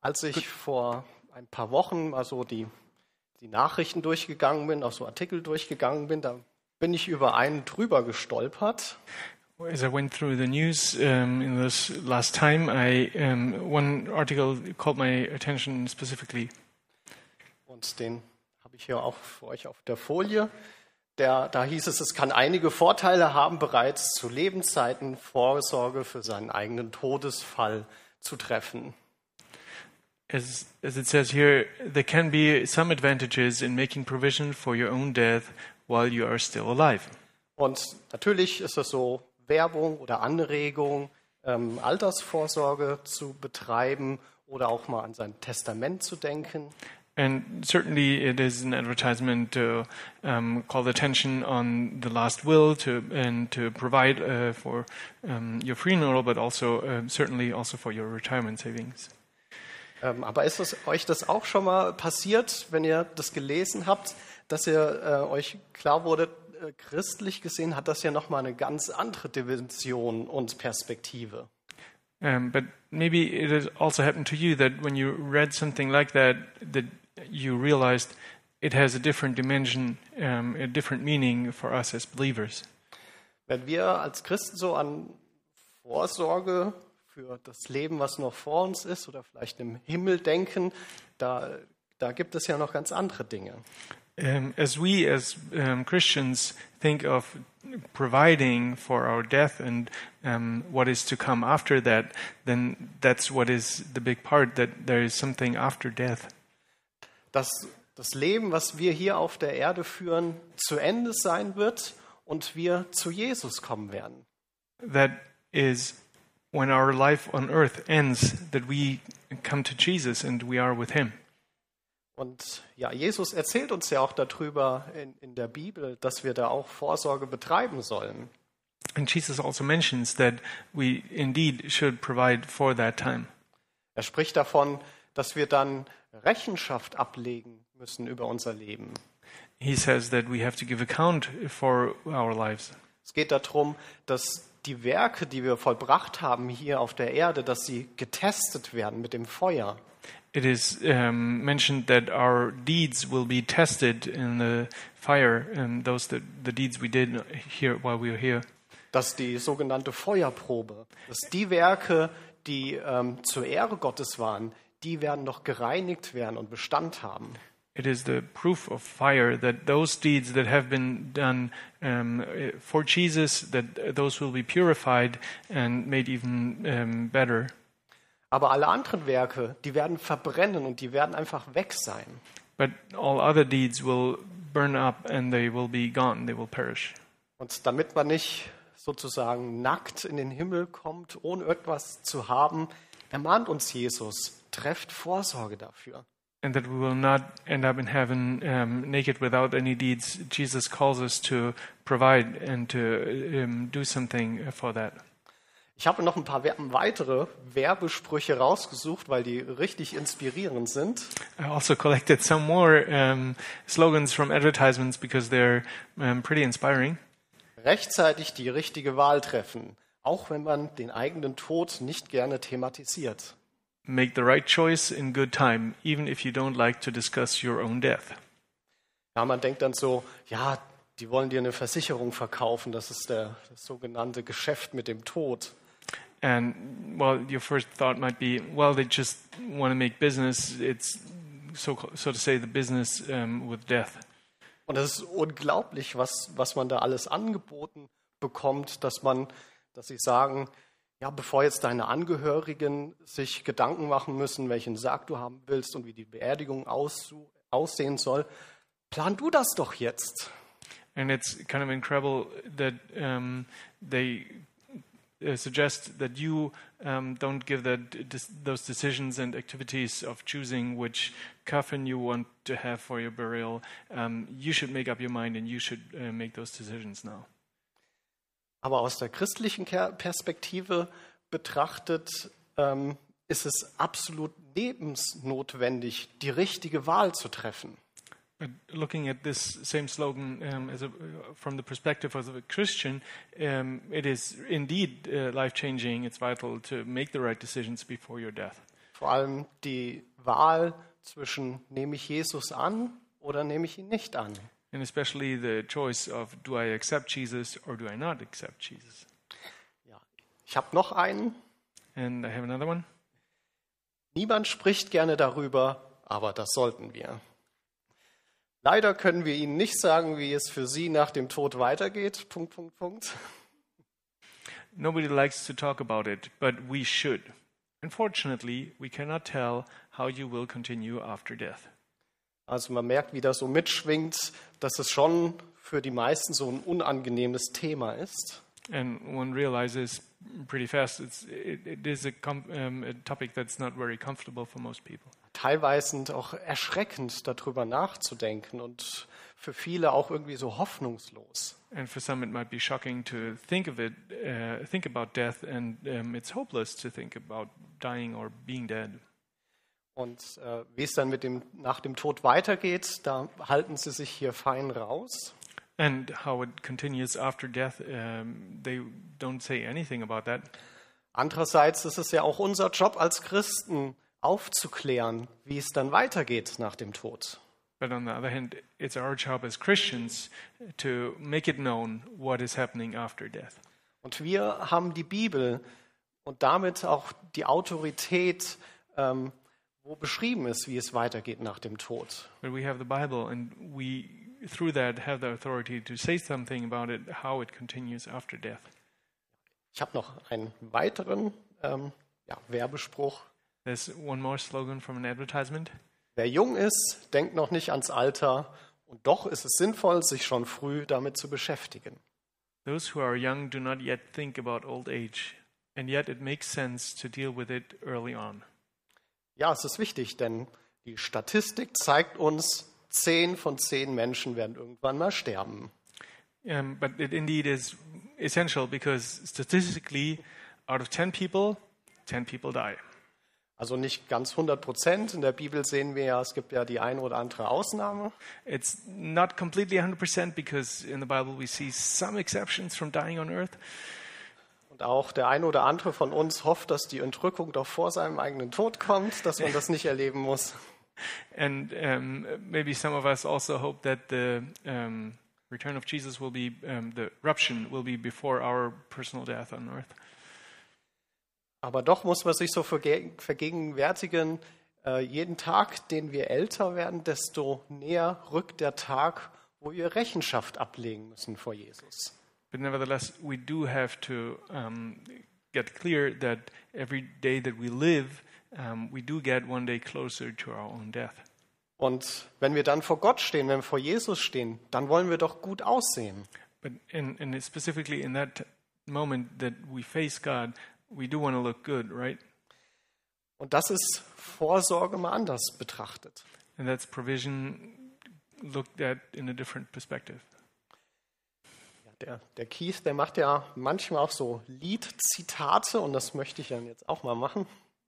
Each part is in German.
Als ich vor ein paar Wochen mal so die, die Nachrichten durchgegangen bin, auch so Artikel durchgegangen bin, da bin ich über einen drüber gestolpert. As I went through the news um, in this last time, I um, one article caught my attention specifically. Und den habe ich hier auch für euch auf der Folie. Der, da hieß es, es kann einige Vorteile haben, bereits zu Lebenszeiten Vorsorge für seinen eigenen Todesfall zu treffen. As, as it says here, there can be some advantages in making provision for your own death while you are still alive. Und natürlich ist es so Werbung oder Anregung, ähm, Altersvorsorge zu betreiben oder auch mal an sein Testament zu denken. And certainly, it is an advertisement to um, call attention on the last will to and to provide uh, for um, your funeral, but also uh, certainly also for your retirement savings. Ähm, aber ist es euch das auch schon mal passiert, wenn ihr das gelesen habt, dass ihr äh, euch klar wurde, äh, christlich gesehen hat das ja noch mal eine ganz andere Dimension und Perspektive. Um, but maybe it has also happened to you that when you read something like that, that you realized it has a different dimension, um, a different meaning for us as believers. Wenn wir als Christen so an Vorsorge für das Leben, was noch vor uns ist oder vielleicht im Himmel denken, da, da gibt es ja noch ganz andere Dinge. Um, as we, as um, Christians, think of providing for our death and um, what is to come after that, then that's what is the big part that there is something after death. Dass das Leben, was wir hier auf der Erde führen, zu Ende sein wird und wir zu Jesus kommen werden. That is when our life on earth ends, that we come to Jesus and we are with Him. Und ja, Jesus erzählt uns ja auch darüber in, in der Bibel, dass wir da auch Vorsorge betreiben sollen. And Jesus also mentions that we indeed should provide for that time. Er spricht davon, dass wir dann Rechenschaft ablegen müssen über unser Leben. He says that we have to give account for our lives. Es geht darum, dass die Werke, die wir vollbracht haben hier auf der Erde, dass sie getestet werden mit dem Feuer. It is um, mentioned that our deeds will be tested in the fire, and those that the deeds we did here while we were here. dass die sogenannte Feuerprobe, dass die Werke, die ähm, zur Ehre Gottes waren, die werden noch gereinigt werden und Bestand haben. It is the proof of fire that those deeds that have been done um, for Jesus, that those will be purified and made even um, better. Aber alle anderen Werke, die werden verbrennen und die werden einfach weg sein. But all other deeds will burn up and they will be gone, they will perish. Und damit man nicht sozusagen nackt in den Himmel kommt, ohne etwas zu haben, ermahnt uns Jesus, trefft Vorsorge dafür. And that we will not end up in heaven um, naked without any deeds. Jesus calls us to provide and to um, do something for that. Ich habe noch ein paar weitere Werbesprüche rausgesucht, weil die richtig inspirierend sind. I also collected some more um, slogans from advertisements because they're pretty inspiring. Rechtzeitig die richtige Wahl treffen, auch wenn man den eigenen Tod nicht gerne thematisiert. Make the right choice in good time, even if you don't like to discuss your own death. Ja, man denkt dann so, ja, die wollen dir eine Versicherung verkaufen, das ist der, das sogenannte Geschäft mit dem Tod. And well, your first thought might be, well, they just want to make business. It's so so to say the business um, with death. Und es ist unglaublich, was, was man da alles angeboten bekommt, dass man, dass sie sagen, ja, bevor jetzt deine Angehörigen sich Gedanken machen müssen, welchen Sarg du haben willst und wie die Beerdigung aussehen soll, plan du das doch jetzt. And it's kind of incredible that um, they uh, suggest that you um, don't give dis- those decisions and activities of choosing which coffin you want to have for your burial. Um, you should make up your mind, and you should uh, make those decisions now. Aber aus der christlichen Perspektive betrachtet ähm, ist es absolut lebensnotwendig, die richtige Wahl zu treffen. But looking at this same slogan um, as a, from the perspective of a Christian, um, it is indeed uh, life changing. It's vital to make the right decisions before your death. vor allem die Wahl zwischen nehme ich Jesus an oder nehme ich ihn nicht an. And especially the choice of do I accept Jesus or do I not accept Jesus? Ja. Ich habe noch einen. And I have another one. Niemand spricht gerne darüber, aber das sollten wir. Leider können wir Ihnen nicht sagen, wie es für Sie nach dem Tod weitergeht. Punkt, Punkt, Punkt. Nobody likes to talk about it, but we should. Unfortunately, we cannot tell how you will continue after death. Also man merkt, wie das so mitschwingt, dass es schon für die meisten so ein unangenehmes Thema ist. And one realizes pretty fast it's, it, it is a, com- um, a topic that's not very comfortable for most people. Teilweise auch erschreckend darüber nachzudenken und für viele auch irgendwie so hoffnungslos. And for some, it might be shocking to think of it, uh, think about death, and um, it's hopeless to think about dying or being dead. Und äh, wie es dann mit dem, nach dem Tod weitergeht, da halten sie sich hier fein raus. And how it continues after death, um, they don't say anything about that. Andererseits ist es ja auch unser Job als Christen, aufzuklären, wie es dann weitergeht nach dem Tod. But on the other hand, it's our job as Christians to make it known what is happening after death. Und wir haben die Bibel und damit auch die Autorität, ähm, wo beschrieben ist, wie es weitergeht nach dem Tod. But we have the Bible, and we, through that, have the authority to say something about it, how it continues after death. Ich habe noch einen weiteren ähm, ja, Werbespruch. There's one more slogan from an advertisement. Wer jung ist, denkt noch nicht ans Alter und doch ist es sinnvoll, sich schon früh damit zu beschäftigen. Those who are young do not yet think about old age, and yet it makes sense to deal with it early on. Ja, es ist wichtig, denn die Statistik zeigt uns, zehn von zehn Menschen werden irgendwann mal sterben. Um, but it indeed is essential because statistically, out of 10 people, 10 people die. Also nicht ganz 100 Prozent. In der Bibel sehen wir ja, es gibt ja die eine oder andere Ausnahme. It's not completely 100% because in the Bible we see some exceptions from dying on earth. Und auch der eine oder andere von uns hofft, dass die Entrückung doch vor seinem eigenen Tod kommt, dass man das nicht erleben muss. And um, maybe some of us also hope that the um, return of Jesus will be, um, the eruption will be before our personal death on earth. Aber doch muss man sich so verge vergegenwärtigen, äh, jeden Tag, den wir älter werden, desto näher rückt der Tag, wo wir Rechenschaft ablegen müssen vor Jesus. But nevertheless, we do have to um, get clear that every day that we live, um, we do get one day closer to our own death. Und wenn wir dann vor Gott stehen, wenn wir vor Jesus stehen, dann wollen wir doch gut aussehen. But in, in specifically in that moment that we face God, we do want to look good, right? Und das ist Vorsorge mal anders betrachtet. And that's provision looked at in a different perspective. Der, der Keith, der macht ja manchmal auch so Liedzitate und das möchte ich dann jetzt auch mal machen.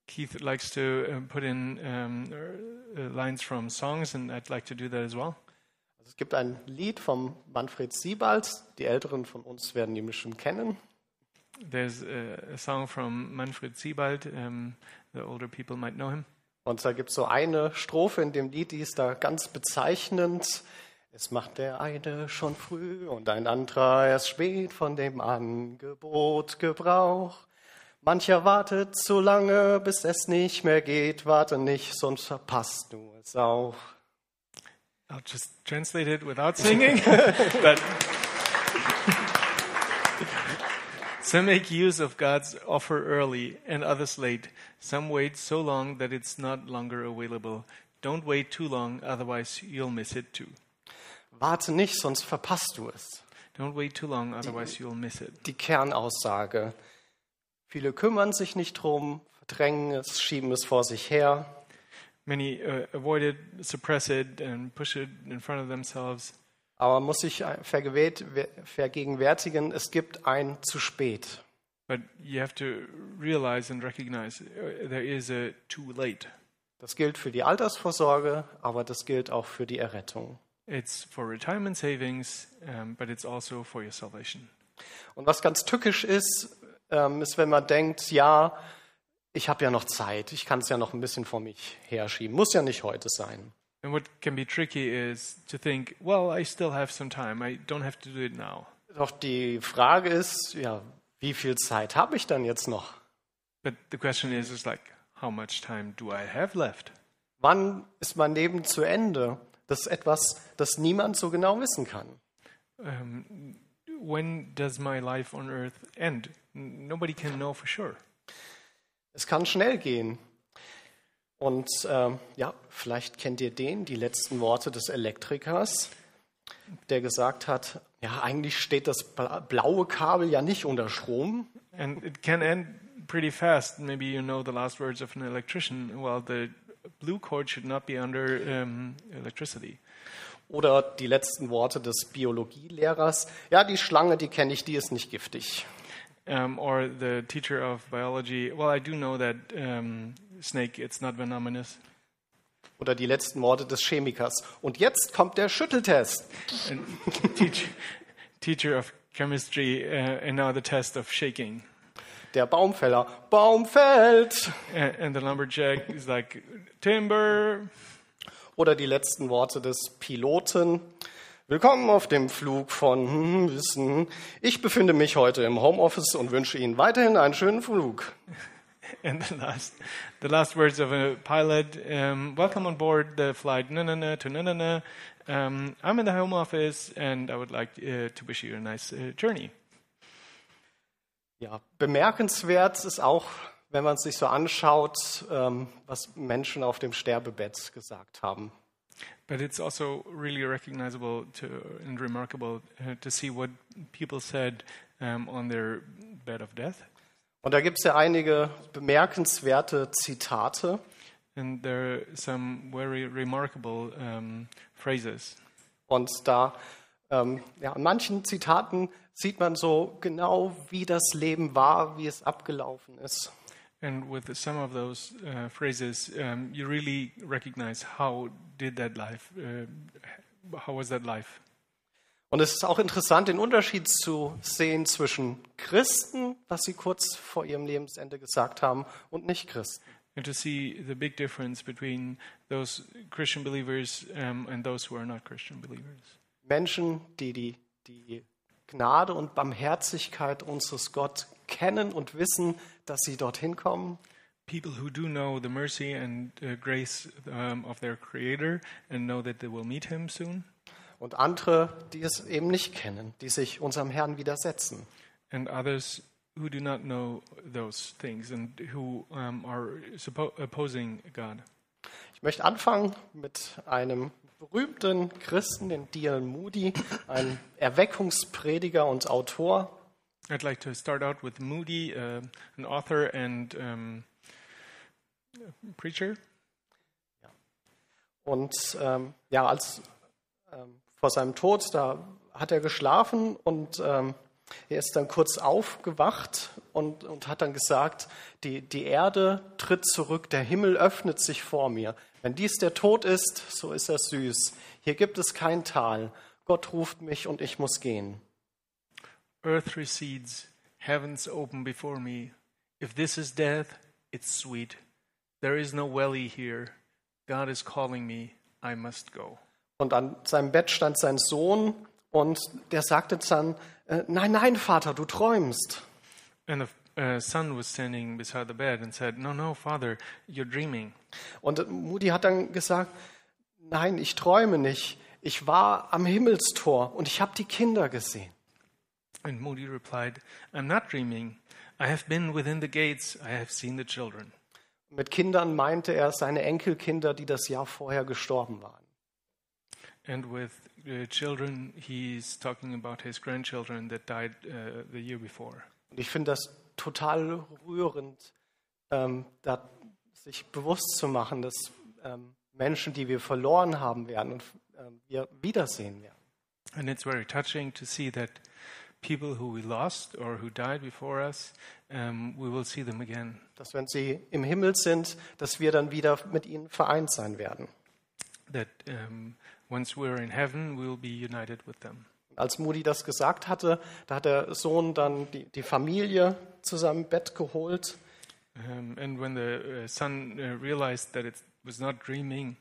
Keith likes to put in um, uh, lines from songs, and I'd like to do that as well. Also es gibt ein Lied vom Manfred Siebald, die Älteren von uns werden ihn bestimmt kennen. There's a, a song from Manfred Siebald. Um, the older people might know him. Und da gibt es so eine Strophe in dem Lied, die ist da ganz bezeichnend. Es macht der eine schon früh und ein anderer erst spät von dem Angebot Gebrauch. Mancher wartet zu lange, bis es nicht mehr geht. Warte nicht, sonst verpasst du es auch. I'll just translate it without singing. but some make use of God's offer early and others late. Some wait so long that it's not longer available. Don't wait too long, otherwise you'll miss it too. Warte nicht, sonst verpasst du es. Don't wait too long, otherwise you'll miss it. Die Kernaussage. Viele kümmern sich nicht drum, verdrängen es, schieben es vor sich her. Many uh, avoid it, suppress it, and push it in front of themselves. Aber man muss sich vergewählt- vergegenwärtigen, es gibt ein zu spät. But you have to realize and recognize uh, there is a too late. Das gilt für die Altersvorsorge, aber das gilt auch für die Errettung. It's for retirement savings, um, but it's also for your salvation. Und was ganz tückisch ist, ähm, ist, wenn man denkt, ja, ich habe ja noch Zeit, ich kann es ja noch ein bisschen vor mich herschieben, muss ja nicht heute sein. And what can be tricky is to think, well, I still have some time. I don't have to do it now. Doch die Frage ist, ja, wie viel Zeit habe ich dann jetzt noch? But the question is, is like, how much time do I have left? Wann ist mein Leben zu Ende? Das ist etwas, das niemand so genau wissen kann. Um, when does my life on earth end? Nobody can know for sure. Es kann schnell gehen. Und ähm, ja, vielleicht kennt ihr den, die letzten Worte des Elektrikers, der gesagt hat, ja, eigentlich steht das bla- blaue Kabel ja nicht unter Strom, And it can end pretty fast. Maybe you know the last words of an electrician. Well, the blue cord should not be under um, electricity. Oder die letzten Worte des Biologielehrers, ja, die Schlange, die kenne ich, die ist nicht giftig. Um, or the teacher of biology. Well, I do know that um, snake. It's not venomous. Oder die letzten Worte des Chemikers. Und jetzt kommt der Schütteltest. And teach, teacher of chemistry. Uh, and now the test of shaking. Der Baumfäller, Baum fällt. And, and the lumberjack is like timber. Oder die letzten Worte des Piloten. Willkommen auf dem Flug von Wissen. Ich befinde mich heute im Homeoffice und wünsche Ihnen weiterhin einen schönen Flug. And the last, the last words of a pilot. Um, welcome on board the flight na na na to na na na. Um, I'm in the home office, and I would like uh, to wish you a nice uh, journey. Ja, bemerkenswert ist auch, wenn man es sich so anschaut, ähm, was Menschen auf dem Sterbebett gesagt haben. But it's also really recognizable to, and remarkable uh, to see what people said um, on their bed of death. Und da gibt es ja einige bemerkenswerte Zitate. And there are some very remarkable um, phrases. Und da, ähm, ja, an manchen Zitaten sieht man so genau, wie das Leben war, wie es abgelaufen ist. And with some of those uh, phrases, um, you really recognize how did that life, uh, how was that life? Und es ist auch interessant, den Unterschied zu sehen zwischen Christen, was sie kurz vor ihrem Lebensende gesagt haben, und Nicht-Christen. And to see the big difference between those Christian believers um, and those who are not Christian believers. Menschen, die die, die Gnade und Barmherzigkeit unseres Gott kennen und wissen, dass sie dorthin kommen. People who do know the mercy and uh, grace um, of their Creator and know that they will meet Him soon. Und andere, die es eben nicht kennen, die sich unserem Herrn widersetzen. and others who do not know those things and who um, are opposing God. Ich möchte anfangen mit einem berühmten Christen, den D.L. Moody, ein Erweckungsprediger und Autor. I'd like to start out with Moody, uh, an author and um, preacher. Und ähm, ja, als ähm, vor seinem Tod, da hat er geschlafen und ähm, er ist dann kurz aufgewacht und, und hat dann gesagt, die, die Erde tritt zurück, der Himmel öffnet sich vor mir. Wenn dies der Tod ist, so ist er süß. Hier gibt es kein Tal. Gott ruft mich und ich muss gehen. Earth recedes, heavens open before me. If this is death, it's sweet. There is no valley here. God is calling me. I must go. Und an seinem Bett stand sein Sohn und der sagte dann, äh, nein, nein, Vater, du träumst. And the uh, son was standing beside the bed and said, No, no, father, you're dreaming. Und Moody hat dann gesagt, nein, ich träume nicht. Ich war am Himmelstor und ich habe die Kinder gesehen. And Moody replied, I'm not dreaming. I have been within the gates. I have seen the children. Mit Kindern meinte er seine Enkelkinder, die das Jahr vorher gestorben waren. And with uh, children, he's talking about his grandchildren that died uh, the year before. Und ich finde das total rührend, ähm, da sich bewusst zu machen, dass ähm, Menschen, die wir verloren haben werden und ähm, wir wiedersehen werden. And it's very touching to see that people who we lost or who died before us, um, we will see them again. Dass wenn sie im Himmel sind, dass wir dann wieder mit ihnen vereint sein werden. That um, once we're in heaven, we'll be united with them. Als Moody das gesagt hatte, da hat der Sohn dann die, die Familie zu seinem Bett geholt Um, and when the uh, son uh, realized that it was not dreaming,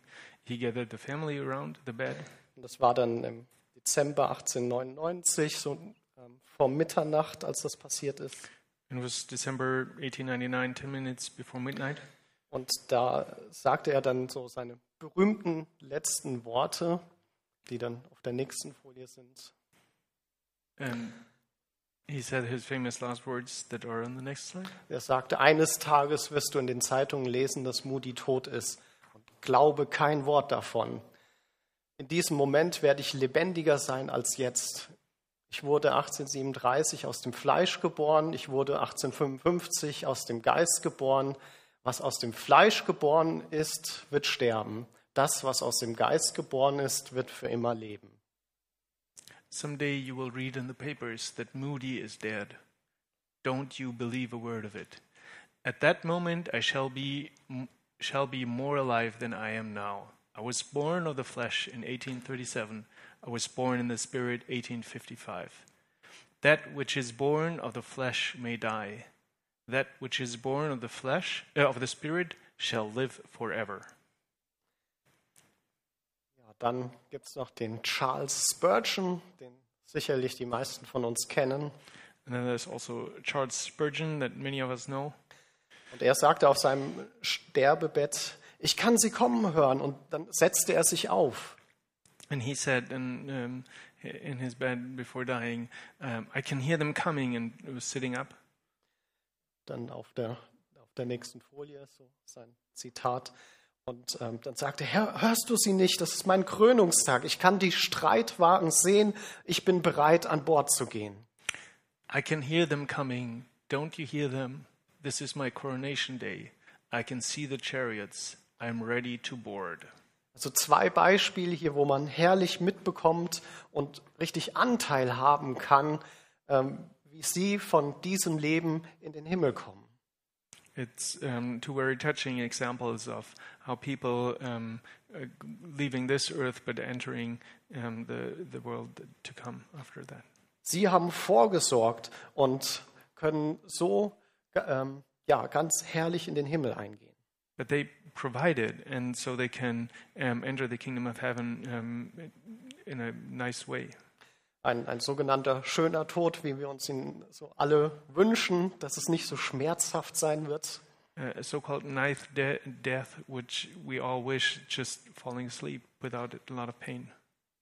he gathered the family around the bed. Und das war dann im Dezember 1899, so ähm, vor Mitternacht, als das passiert ist. It was December 1899, 10 minutes before midnight. Und da sagte er dann so seine berühmten letzten Worte, die dann auf der nächsten Folie sind. And Er sagte, eines Tages wirst du in den Zeitungen lesen, dass Moody tot ist. Und glaube kein Wort davon. In diesem Moment werde ich lebendiger sein als jetzt. Ich wurde 1837 aus dem Fleisch geboren, ich wurde 1855 aus dem Geist geboren. Was aus dem Fleisch geboren ist, wird sterben. Das, was aus dem Geist geboren ist, wird für immer leben. Someday you will read in the papers that Moody is dead. Don't you believe a word of it. At that moment I shall be shall be more alive than I am now. I was born of the flesh in 1837. I was born in the spirit 1855. That which is born of the flesh may die. That which is born of the flesh uh, of the spirit shall live forever. Dann gibt es noch den Charles Spurgeon, den sicherlich die meisten von uns kennen. And then there's also Charles Spurgeon that many of us know. Und er sagte auf seinem Sterbebett, ich kann sie kommen hören. Und dann setzte er sich auf. And he said in, um, in his bed before dying, um, I can hear them coming, and was sitting up. Dann auf der, auf der nächsten Folie so sein Zitat. Und ähm, dann sagte er, hörst du sie nicht? Das ist mein Krönungstag. Ich kann die Streitwagen sehen. Ich bin bereit, an Bord zu gehen. I can hear them coming. Don't you hear them? This is my coronation day. I can see the chariots. I'm ready to board. Also zwei Beispiele hier, wo man herrlich mitbekommt und richtig Anteil haben kann, ähm, wie sie von diesem Leben in den Himmel kommen. It's um, two very touching examples of how people um, uh, leaving this earth but entering um, the, the world to come after that. Sie haben vorgesorgt und können so ähm, ja, ganz herrlich in den Himmel eingehen. But they provided, and so they can um, enter the kingdom of heaven um, in a nice way. Ein, ein sogenannter schöner Tod, wie wir uns ihn so alle wünschen, dass es nicht so schmerzhaft sein wird. Uh, a so-called nice de- death, which we all wish, just falling asleep without a lot of pain.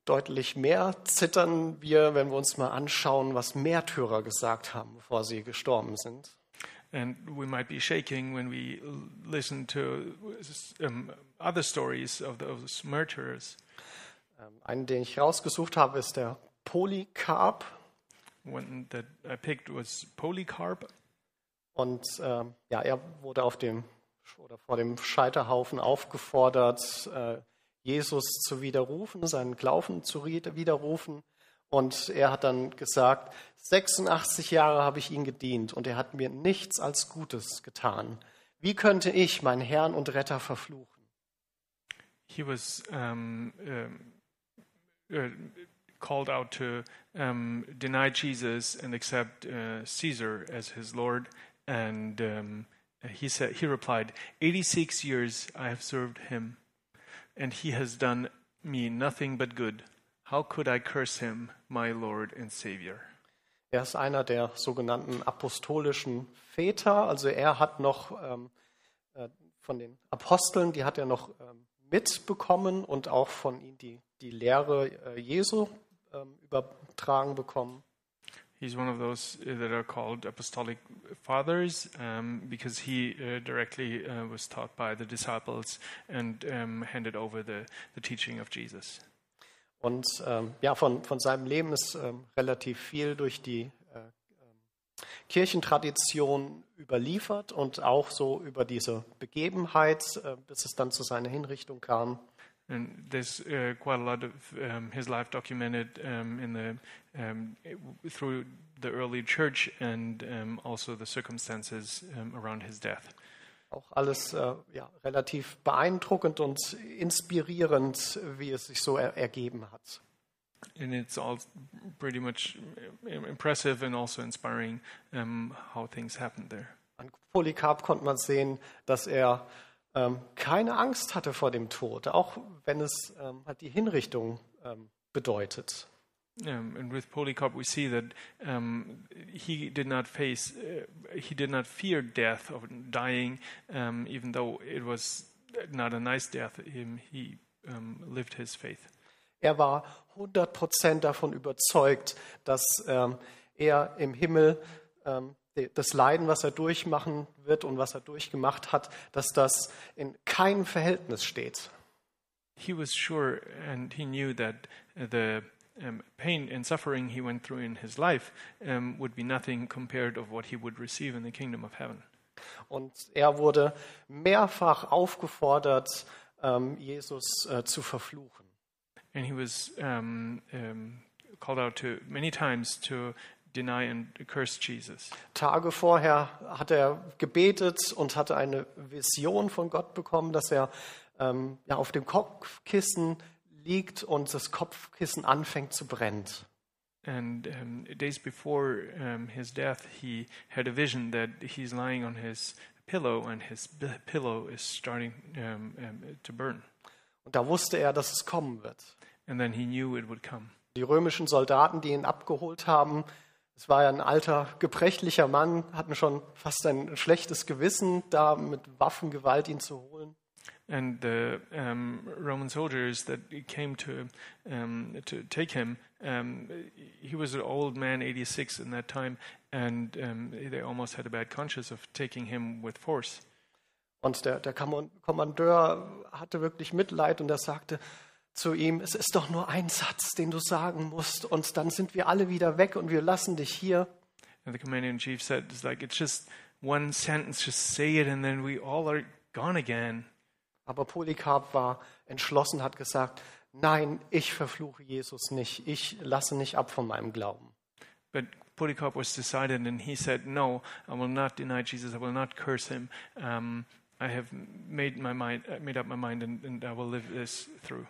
Deutlich mehr zittern wir, wenn wir uns mal anschauen, was Märtyrer gesagt haben, bevor sie gestorben sind. And we might be shaking when we listen to um, other stories of those martyrs. Ähm, einen, den ich rausgesucht habe, ist der Polycarp. One that I picked was Polycarp. Und ähm, ja, er wurde auf dem oder vor dem Scheiterhaufen aufgefordert, äh, Jesus zu widerrufen, seinen Glauben zu widerrufen. Und er hat dann gesagt, 86 Jahre habe ich ihm gedient und er hat mir nichts als Gutes getan. Wie könnte ich meinen Herrn und Retter verfluchen? He was um, um, uh, called out to um, deny Jesus and accept uh, Caesar as his Lord. And um, he said, he replied, "86 years I have served him, and he has done me nothing but good. How could I curse him, my Lord and Savior?" Er ist einer der sogenannten apostolischen Väter. Also er hat noch ähm, äh, von den Aposteln, die hat er noch ähm, mitbekommen und auch von ihnen die, die Lehre äh, Jesu ähm, übertragen bekommen. He's one of those uh, that are called apostolic fathers um, because he uh, directly uh, was taught by the disciples and um, handed over the, the teaching of Jesus. Und ähm, ja, von, von seinem Leben ist ähm, relativ viel durch die äh, ähm, Kirchentradition überliefert und auch so über diese Begebenheit, äh, bis es dann zu seiner Hinrichtung kam. And there's uh, quite a lot of um, his life documented um, in the through the early church and also the circumstances um, around his death. Auch alles äh, ja, relativ beeindruckend und inspirierend, wie es sich so er ergeben hat. And it's all pretty much im- impressive and also inspiring um, how things happened there. An Polycarp konnte man sehen, dass er keine Angst hatte vor dem Tod, auch wenn es ähm, halt die Hinrichtung ähm, bedeutet. Um, and with Polycarp, we see that um, he did not face, uh, he did not fear death or dying, um, even though it was not a nice death. Him, he um, lived his faith. Er war 100% davon überzeugt, dass ähm, er im Himmel ähm, das Leiden, was er durchmachen wird und was er durchgemacht hat, dass das in keinem Verhältnis steht. He was sure and he knew that uh, the um, pain and suffering he went through in his life um, would be nothing compared of what he would receive in the kingdom of heaven. Und er wurde mehrfach aufgefordert, ähm, Jesus äh, zu verfluchen. And he was um, um, called out to many times to deny and curse Jesus. Tage vorher hat er gebetet und hatte eine Vision von Gott bekommen, dass er ähm, ja, auf dem Kopfkissen liegt und das Kopfkissen anfängt zu brennen. And um, days before um, his death, he had a vision that he's lying on his pillow and his pillow is starting um, to burn. Und da wusste er, dass es kommen wird. And then he knew it would come. Die römischen Soldaten, die ihn abgeholt haben, es war ja ein alter, gebrechlicher Mann, hatten schon fast ein schlechtes Gewissen, da mit Waffengewalt ihn zu holen. And the um, Roman soldiers that came to um, to take him, um, he was an old man, 86 in that time, and they almost had a bad conscience of taking him with force. Und der, der Kommand- Kommandeur hatte wirklich Mitleid und er sagte zu ihm, es ist doch nur ein Satz, den du sagen musst und dann sind wir alle wieder weg und wir lassen dich hier. And the commander in chief said, "It's like it's just one sentence, just say it, and then we all are gone again." Aber Polycarp war entschlossen, hat gesagt, nein, ich verfluche Jesus nicht, ich lasse nicht ab von meinem Glauben. But Polycarp was decided, and he said, "No, I will not deny Jesus. I will not curse him. Um, I have made my mind, made up my mind, and, and I will live this through."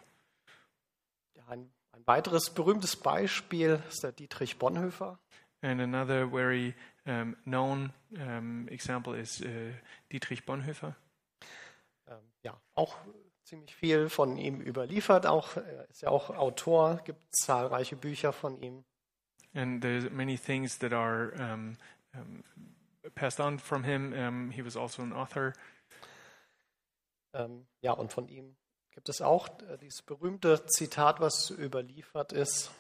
Ein, ein weiteres berühmtes Beispiel ist der Dietrich Bonhoeffer. And another very um, known um, example is uh, Dietrich Bonhoeffer. Ähm, ja, auch ziemlich viel von ihm überliefert. Auch, er ist ja auch Autor, gibt zahlreiche Bücher von ihm. And there's many things that are um, um, passed on from him. Um, he was also an author. Ähm, ja, und von ihm gibt es auch äh, dieses berühmte Zitat, was überliefert ist.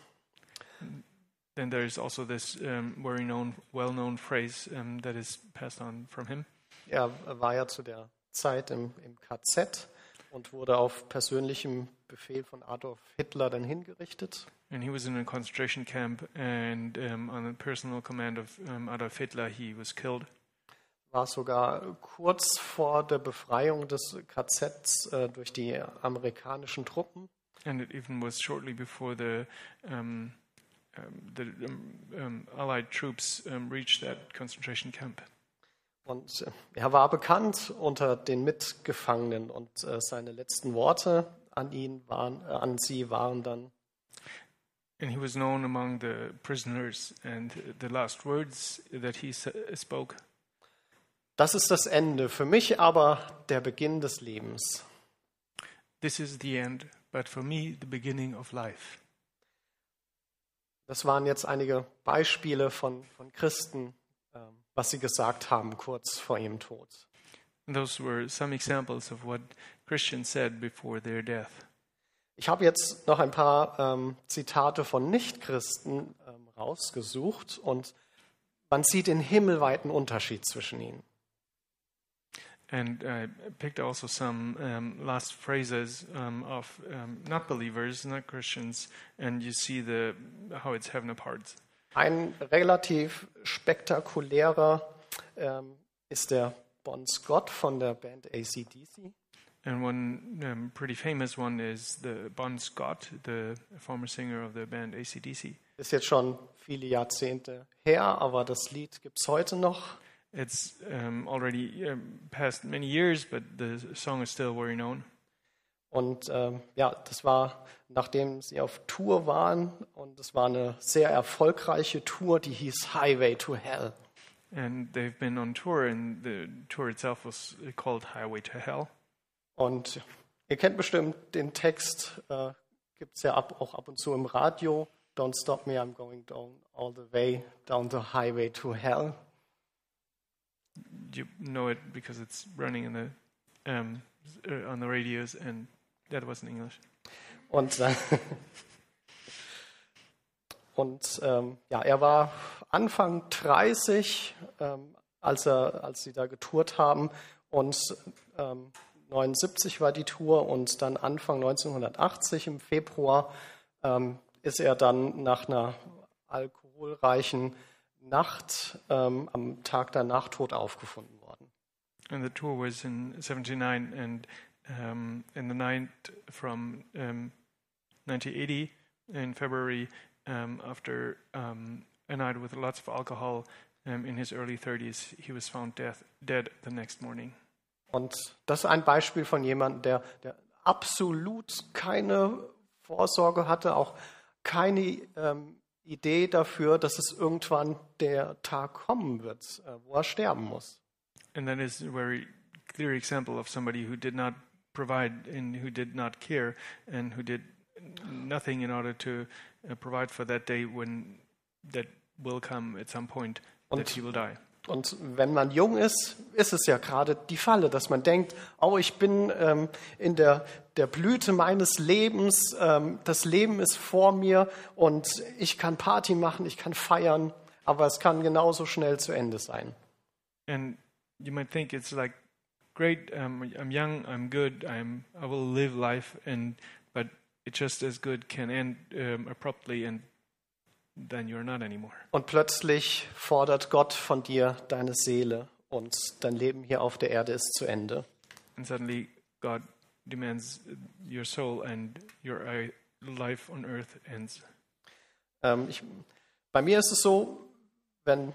Then there's also this um, very known, well-known phrase um, that is passed on from him. Er war ja zu der Zeit im, im KZ und wurde auf persönlichem Befehl von Adolf Hitler dann hingerichtet. And he was in a concentration camp, and um, on the personal command of um, Adolf Hitler, he was killed. War sogar kurz vor der Befreiung des KZs äh, durch die amerikanischen Truppen. And it even was shortly before the um, um, the um, Allied troops um, reached that concentration camp. Und äh, er war bekannt unter den Mitgefangenen und äh, seine letzten Worte an ihn waren, äh, an sie waren dann And he was known among the prisoners, and the last words that he spoke Das ist das Ende, für mich aber der Beginn des Lebens. This is the end, but for me, the beginning of life. Das waren jetzt einige Beispiele von, von Christen, ähm, was sie gesagt haben kurz vor ihrem Tod. Those were some examples of what Christians said before their death. Ich habe jetzt noch ein paar ähm, Zitate von Nichtchristen ähm, rausgesucht und man sieht den himmelweiten Unterschied zwischen ihnen. And I picked also some um, last phrases um, of um, not believers, not Christians, and you see the how it's heaven apart. Ein relativ spektakulärer ähm, ist der Bon Scott von der Band ACDC. And one um, pretty famous one is the Bon Scott, the former singer of the band ACDC. Ist jetzt schon viele Jahrzehnte her, aber das Lied gibt es heute noch. It's um, already um, past many years, but the song is still very known. Und ähm, ja, das war, nachdem sie auf Tour waren und es war eine sehr erfolgreiche Tour, die hieß Highway to Hell. and they've been on tour, and the tour itself was called Highway to Hell. Und ihr kennt bestimmt den Text, äh, gibt es ja ab, auch ab und zu im Radio. Don't stop me, I'm going down all the way down the highway to hell. You know it because it's running in the um, uh, on the radios, and that was in English. Und, äh, und ähm, ja, er war Anfang 30, ähm, als, er, als sie da getourt haben. Und ähm, 79 war die Tour und dann Anfang 1980 im Februar ähm, ist er dann nach einer alkoholreichen Nacht ähm, am Tag danach tot aufgefunden worden. And the tour was in 79, and um, in the night from um, 1980 in February, um, after um, a night with lots of alcohol um, in his early 30s, he was found death, dead the next morning. Und das ist ein Beispiel von jemandem, der, der absolut keine Vorsorge hatte, auch keine ähm, Idee dafür, dass es irgendwann der Tag kommen wird, äh, wo er sterben muss. And that is a very clear example of somebody who did not provide and who did not care and who did nothing in order to uh, provide for that day when that will come at some point that he will die. Und wenn man jung ist, ist es ja gerade die Falle, dass man denkt, oh, ich bin ähm, in der, der Blüte meines Lebens, ähm, das Leben ist vor mir und ich kann Party machen, ich kann feiern, aber es kann genauso schnell zu Ende sein. And you might think it's like, great, um, I'm young, I'm good, I'm, I will live life, and but it just as good can end um, abruptly, and then you're not anymore. Und plötzlich fordert Gott von dir deine Seele und dein Leben hier auf der Erde ist zu Ende. And suddenly, God demands your soul, and your uh, life on earth ends. Ähm, ich, bei mir ist es so, wenn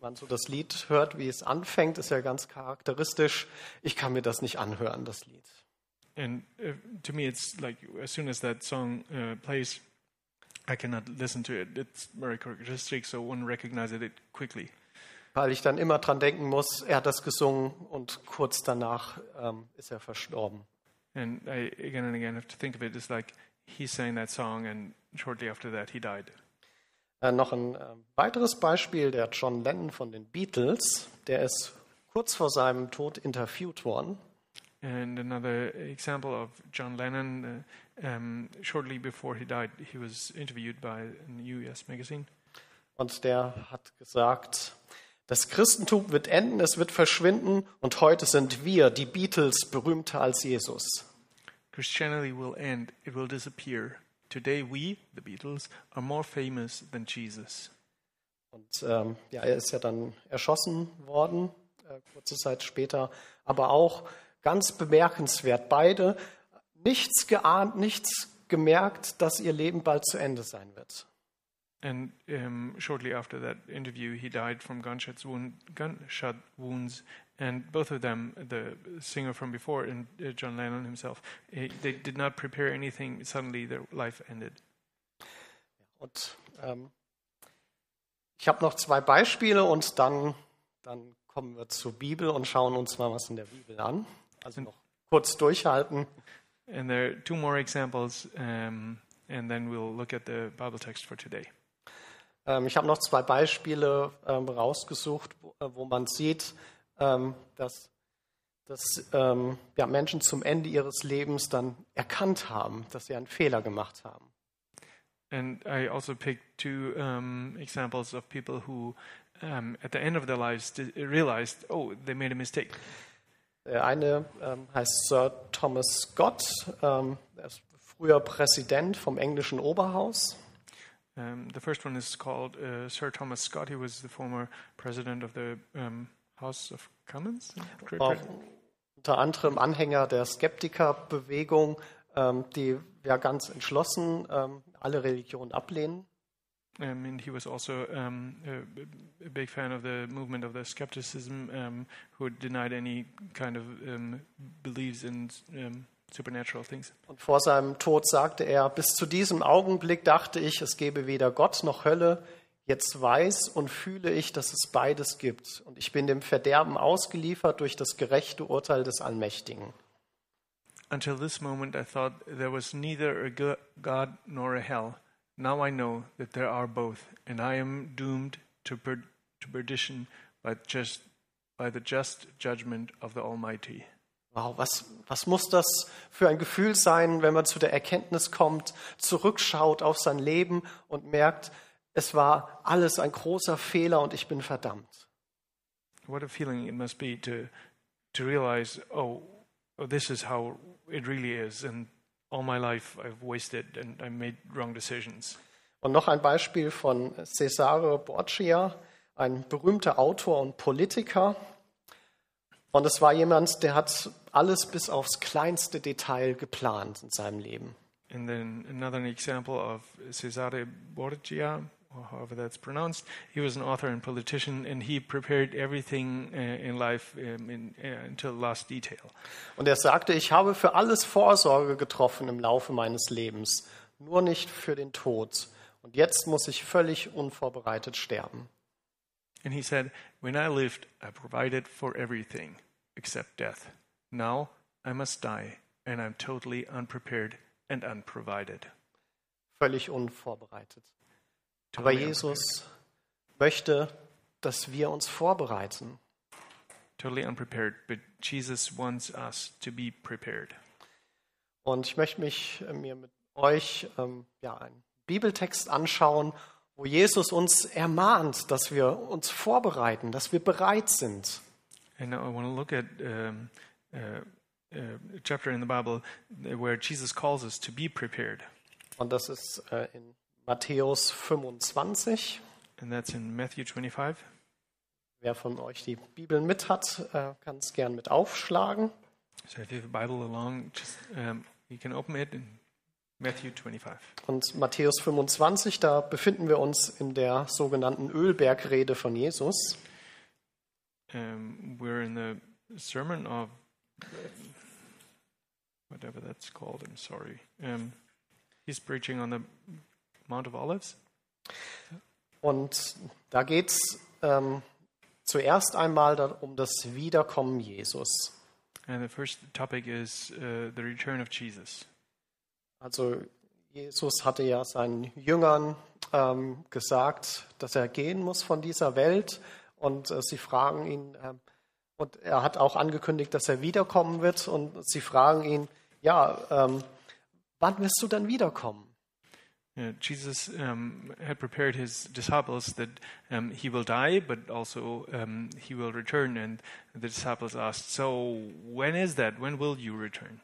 man so das Lied hört, wie es anfängt, ist ja ganz charakteristisch. Ich kann mir das nicht anhören, das Lied. And uh, to me, it's like as soon as that song uh, plays, I cannot listen to it. It's very characteristic, so one recognizes it quickly. Weil ich dann immer dran denken muss, er hat das gesungen und kurz danach ähm, ist er verstorben. And I again and again have to think of it as like he sang that song, and shortly after that, he died. Äh, noch ein äh, weiteres Beispiel, der John Lennon von den Beatles, der ist kurz vor seinem Tod interviewt worden. And another example of John Lennon, uh, um, shortly before he died, he was interviewed by a US magazine. Und der hat gesagt, das Christentum wird enden, es wird verschwinden und heute sind wir, die Beatles, berühmter als Jesus. Christianity will end, it will disappear. Today, we, the Beatles, are more famous than Jesus. Und ähm, ja, er ist ja dann erschossen worden, äh, kurze Zeit später. Aber auch ganz bemerkenswert, beide nichts geahnt, nichts gemerkt, dass ihr Leben bald zu Ende sein wird. And um, shortly after that interview, he died from gunshot, wound, gunshot wounds. And both of them, the singer from before and uh, John Lennon himself, they did not prepare anything. Suddenly, their life ended. Und ähm, ich habe noch zwei Beispiele und dann, dann kommen wir zur Bibel und schauen uns mal was in der Bibel an. Also noch kurz durchhalten. And there are two more examples, um, and then we'll look at the Bible text for today. Ähm, ich habe noch zwei Beispiele ähm, rausgesucht, wo, äh, wo man sieht, ähm, dass, dass ähm, ja, Menschen zum Ende ihres Lebens dann erkannt haben, dass sie einen Fehler gemacht haben. And I also picked two um, examples of people who, um, at the end of their lives, realized, oh, they made a mistake. Der eine ähm, heißt Sir Thomas Scott, ähm, er ist früher Präsident vom englischen Oberhaus. Um, the first one is called uh, Sir Thomas Scott. He was the former president of the um, House of Commons. Auch unter anderem Anhänger der Skeptikerbewegung, ähm, die ja ganz entschlossen ähm, alle Religionen ablehnen. Um, and he was also um, a, a big fan of the movement of the skepticism, um, who denied any kind of um, beliefs in um, supernatural things. Und vor seinem Tod sagte er, bis zu diesem Augenblick dachte ich, es gebe weder Gott noch Hölle, Jetzt weiß und fühle ich, dass es beides gibt. Und ich bin dem Verderben ausgeliefert durch das gerechte Urteil des Allmächtigen. Until this moment, I thought there was neither a go- God nor a hell. Now I know that there are both, and I am doomed to, per- to perdition by just by the just judgment of the Almighty. Wow, was, was muss das für ein Gefühl sein, wenn man zu der Erkenntnis kommt, zurückschaut auf sein Leben und merkt, es war alles ein großer Fehler und ich bin verdammt. What a feeling it must be to to realize, oh, oh, this is how it really is, and all my life I've wasted and I made wrong decisions. Und noch ein Beispiel von Cesare Borgia, ein berühmter Autor und Politiker. Und es war jemand, der hat alles bis aufs kleinste Detail geplant in seinem Leben. And then another example of Cesare Borgia, or however that's pronounced. He was an author and politician, and he prepared everything uh, in life in, uh, until the last detail. Und er sagte, ich habe für alles Vorsorge getroffen im Laufe meines Lebens, nur nicht für den Tod. Und jetzt muss ich völlig unvorbereitet sterben. And he said, When I lived, I provided for everything except death. Now I must die, and I'm totally unprepared and unprovided. Völlig unvorbereitet. Aber Totally Jesus möchte, dass wir uns vorbereiten. Totally unprepared, but Jesus wants us to be prepared. Und ich möchte mich äh, mir mit euch ähm, ja, einen Bibeltext anschauen, wo Jesus uns ermahnt, dass wir uns vorbereiten, dass wir bereit sind. And I want to look at um, uh, uh, a chapter in the Bible where Jesus calls us to be prepared. Und das ist äh, in Matthäus 25. And that's in Matthew 25. Wer von euch die Bibel mit hat, äh, kann es gern mit aufschlagen. So if you have a Bible along, just um, you can open it in Matthew 25. Und Matthäus 25, da befinden wir uns in der sogenannten Ölbergrede von Jesus. Um, we're in the sermon of whatever that's called. I'm sorry. Um, he's preaching on the Mount of Olives. Und da geht es ähm, zuerst einmal um das Wiederkommen Jesus. And the first topic is uh, the return of Jesus. Also Jesus hatte ja seinen Jüngern ähm, gesagt, dass er gehen muss von dieser Welt. Und äh, sie fragen ihn, ähm, und er hat auch angekündigt, dass er wiederkommen wird. Und sie fragen ihn, ja, ähm, wann wirst du dann wiederkommen? Uh, Jesus um, had prepared his disciples that um, he will die, but also um, he will return. And the disciples asked, So, when is that? When will you return?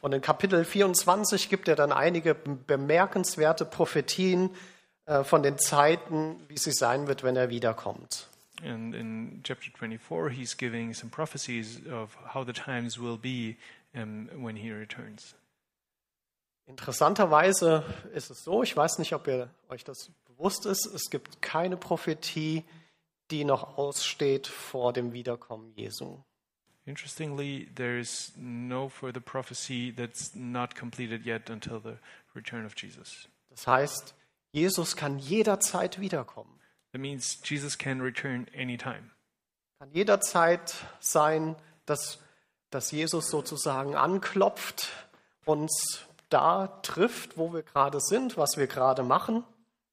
Und in Kapitel 24 gibt er dann einige bemerkenswerte Prophetien äh, von den Zeiten, wie sie sein wird, wenn er wiederkommt. And in chapter 24, he's giving some prophecies of how the times will be um, when he returns. Interessanterweise ist es so, ich weiß nicht, ob ihr euch das bewusst ist, es gibt keine Prophetie, die noch aussteht vor dem Wiederkommen Jesu. Interestingly, there is no further prophecy that's not completed yet until the return of Jesus. Das heißt, Jesus kann jederzeit wiederkommen. That means Jesus can return anytime. Kann jederzeit sein, dass, dass Jesus sozusagen anklopft, uns da trifft, wo wir gerade sind, was wir gerade machen.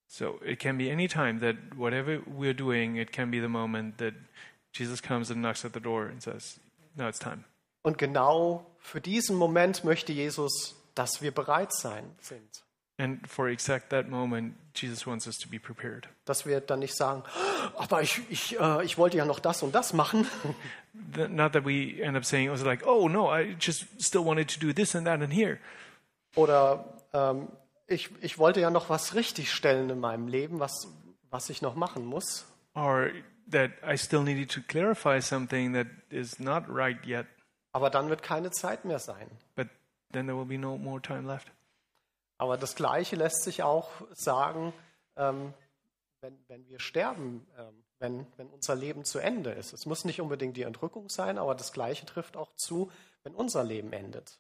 So it can be any time that whatever we're doing, it can be the moment that Jesus comes and knocks at the door and says, "No, it's time." Und genau für diesen Moment möchte Jesus, dass wir bereit sein sind. And for exact that moment, Jesus wants us to be prepared. Dass wir dann nicht sagen, aber ich, ich, äh, ich wollte ja noch das und das machen. Not that we end up saying, "It was like, oh no, I just still wanted to do this and that and here," Oder ähm, ich, ich wollte ja noch was richtigstellen in meinem Leben, was, was ich noch machen muss. or that I still needed to clarify something that is not right yet. Aber dann wird keine Zeit mehr sein. But then there will be no more time left. Aber das Gleiche lässt sich auch sagen, ähm, wenn, wenn wir sterben, ähm, wenn, wenn unser Leben zu Ende ist. Es muss nicht unbedingt die Entrückung sein, aber das Gleiche trifft auch zu, wenn unser Leben endet.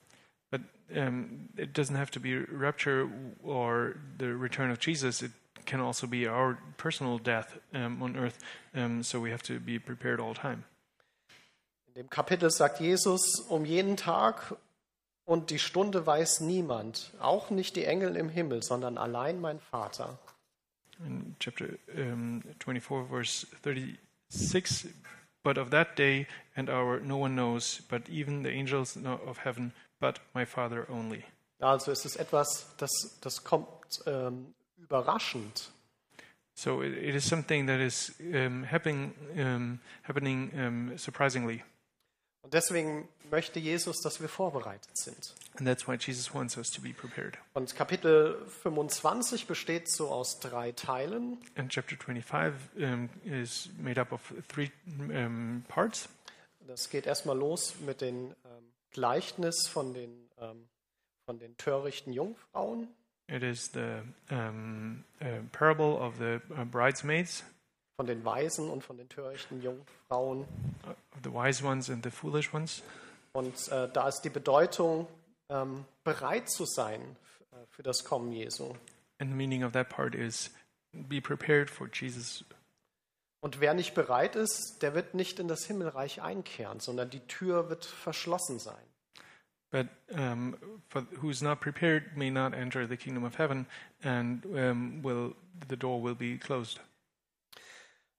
But um, it doesn't have to be rapture or the return of Jesus. It can also be our personal death um, on earth. Um, so we have to be prepared all the time. In dem Kapitel sagt Jesus, um jeden Tag und die Stunde weiß niemand, auch nicht die Engel im Himmel, sondern allein mein Vater. In chapter um, 24, verse 36, but of that day and hour no one knows, but even the angels of heaven, but my Father only. Also es ist etwas, das, das kommt ähm, überraschend. So it, it is something that is um, happening, um, happening um, surprisingly. Und deswegen möchte Jesus, dass wir vorbereitet sind. And that's why Jesus wants us to be prepared. Und Kapitel 25 besteht so aus drei Teilen. And chapter 25 um, is made up of three um, parts. Das geht erstmal los mit dem ähm, Gleichnis von den, ähm, von den törichten Jungfrauen. It is the um, uh, parable of the uh, bridesmaids, von den Weisen und von den törichten Jungfrauen. uh, of the wise ones and the foolish ones. Und äh, da ist die Bedeutung, ähm, bereit zu sein äh, für das Kommen Jesu. And the meaning of that part is be prepared for Jesus. Und wer nicht bereit ist, der wird nicht in das Himmelreich einkehren, sondern die Tür wird verschlossen sein. But um, for who's not prepared may not enter the kingdom of heaven, and um, will the door will be closed.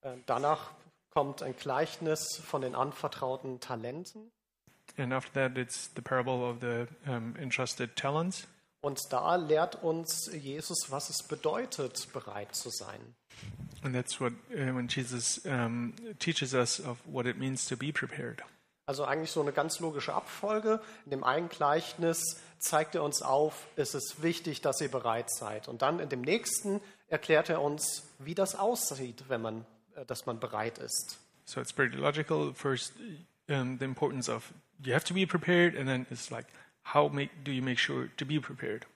Äh, danach kommt ein Gleichnis von den anvertrauten Talenten. And after that, it's the parable of the um, entrusted talents. Und da lehrt uns Jesus, was es bedeutet, bereit zu sein. And that's what uh, when Jesus um, teaches us of what it means to be prepared. Also eigentlich so eine ganz logische Abfolge. In dem einen Gleichnis zeigt er uns auf, es ist wichtig, dass ihr bereit seid. Und dann in dem nächsten erklärt er uns, wie das aussieht, wenn man, äh, dass man bereit ist. So it's pretty logical. First, um, the importance of you have to be prepared, and then it's like how make, do you make sure to be prepared?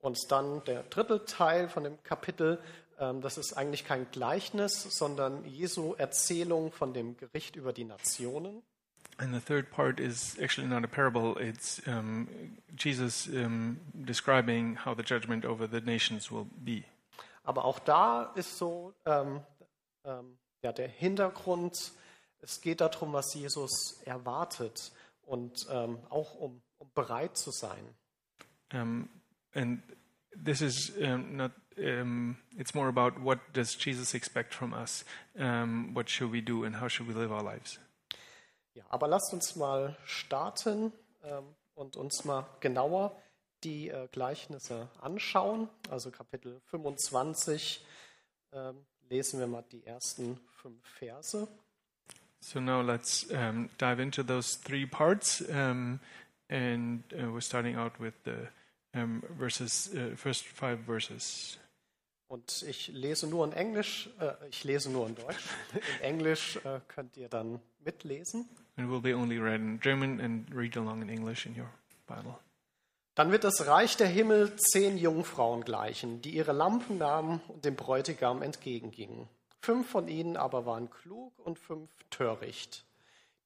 Und dann der dritte Teil von dem Kapitel, das ist eigentlich kein Gleichnis, sondern Jesu Erzählung von dem Gericht über die Nationen. And the third part is actually not a parable. It's um, Jesus um, describing how the judgment over the nations will be. Aber auch da ist so ähm, ähm, ja, der Hintergrund, es geht darum, was Jesus erwartet und ähm, auch um, um bereit zu sein. Um, and this is um, not. Um, it's more about what does Jesus expect from us? Um, what should we do, and how should we live our lives? Ja, aber lasst uns mal starten ähm, und uns mal genauer die äh, Gleichnisse anschauen. Also Kapitel 25 ähm, lesen wir mal die ersten fünf Verse. So now let's um, dive into those three parts, and uh, we're starting out with the verses, uh, first five verses. Und ich lese nur in Englisch, äh, ich lese nur in Deutsch. In Englisch äh, könnt ihr dann mitlesen. And will be only read in German and read along in English in your Bible. Dann wird das Reich der Himmel zehn Jungfrauen gleichen, die ihre Lampen nahmen und dem Bräutigam entgegengingen. Fünf von ihnen aber waren klug und fünf töricht.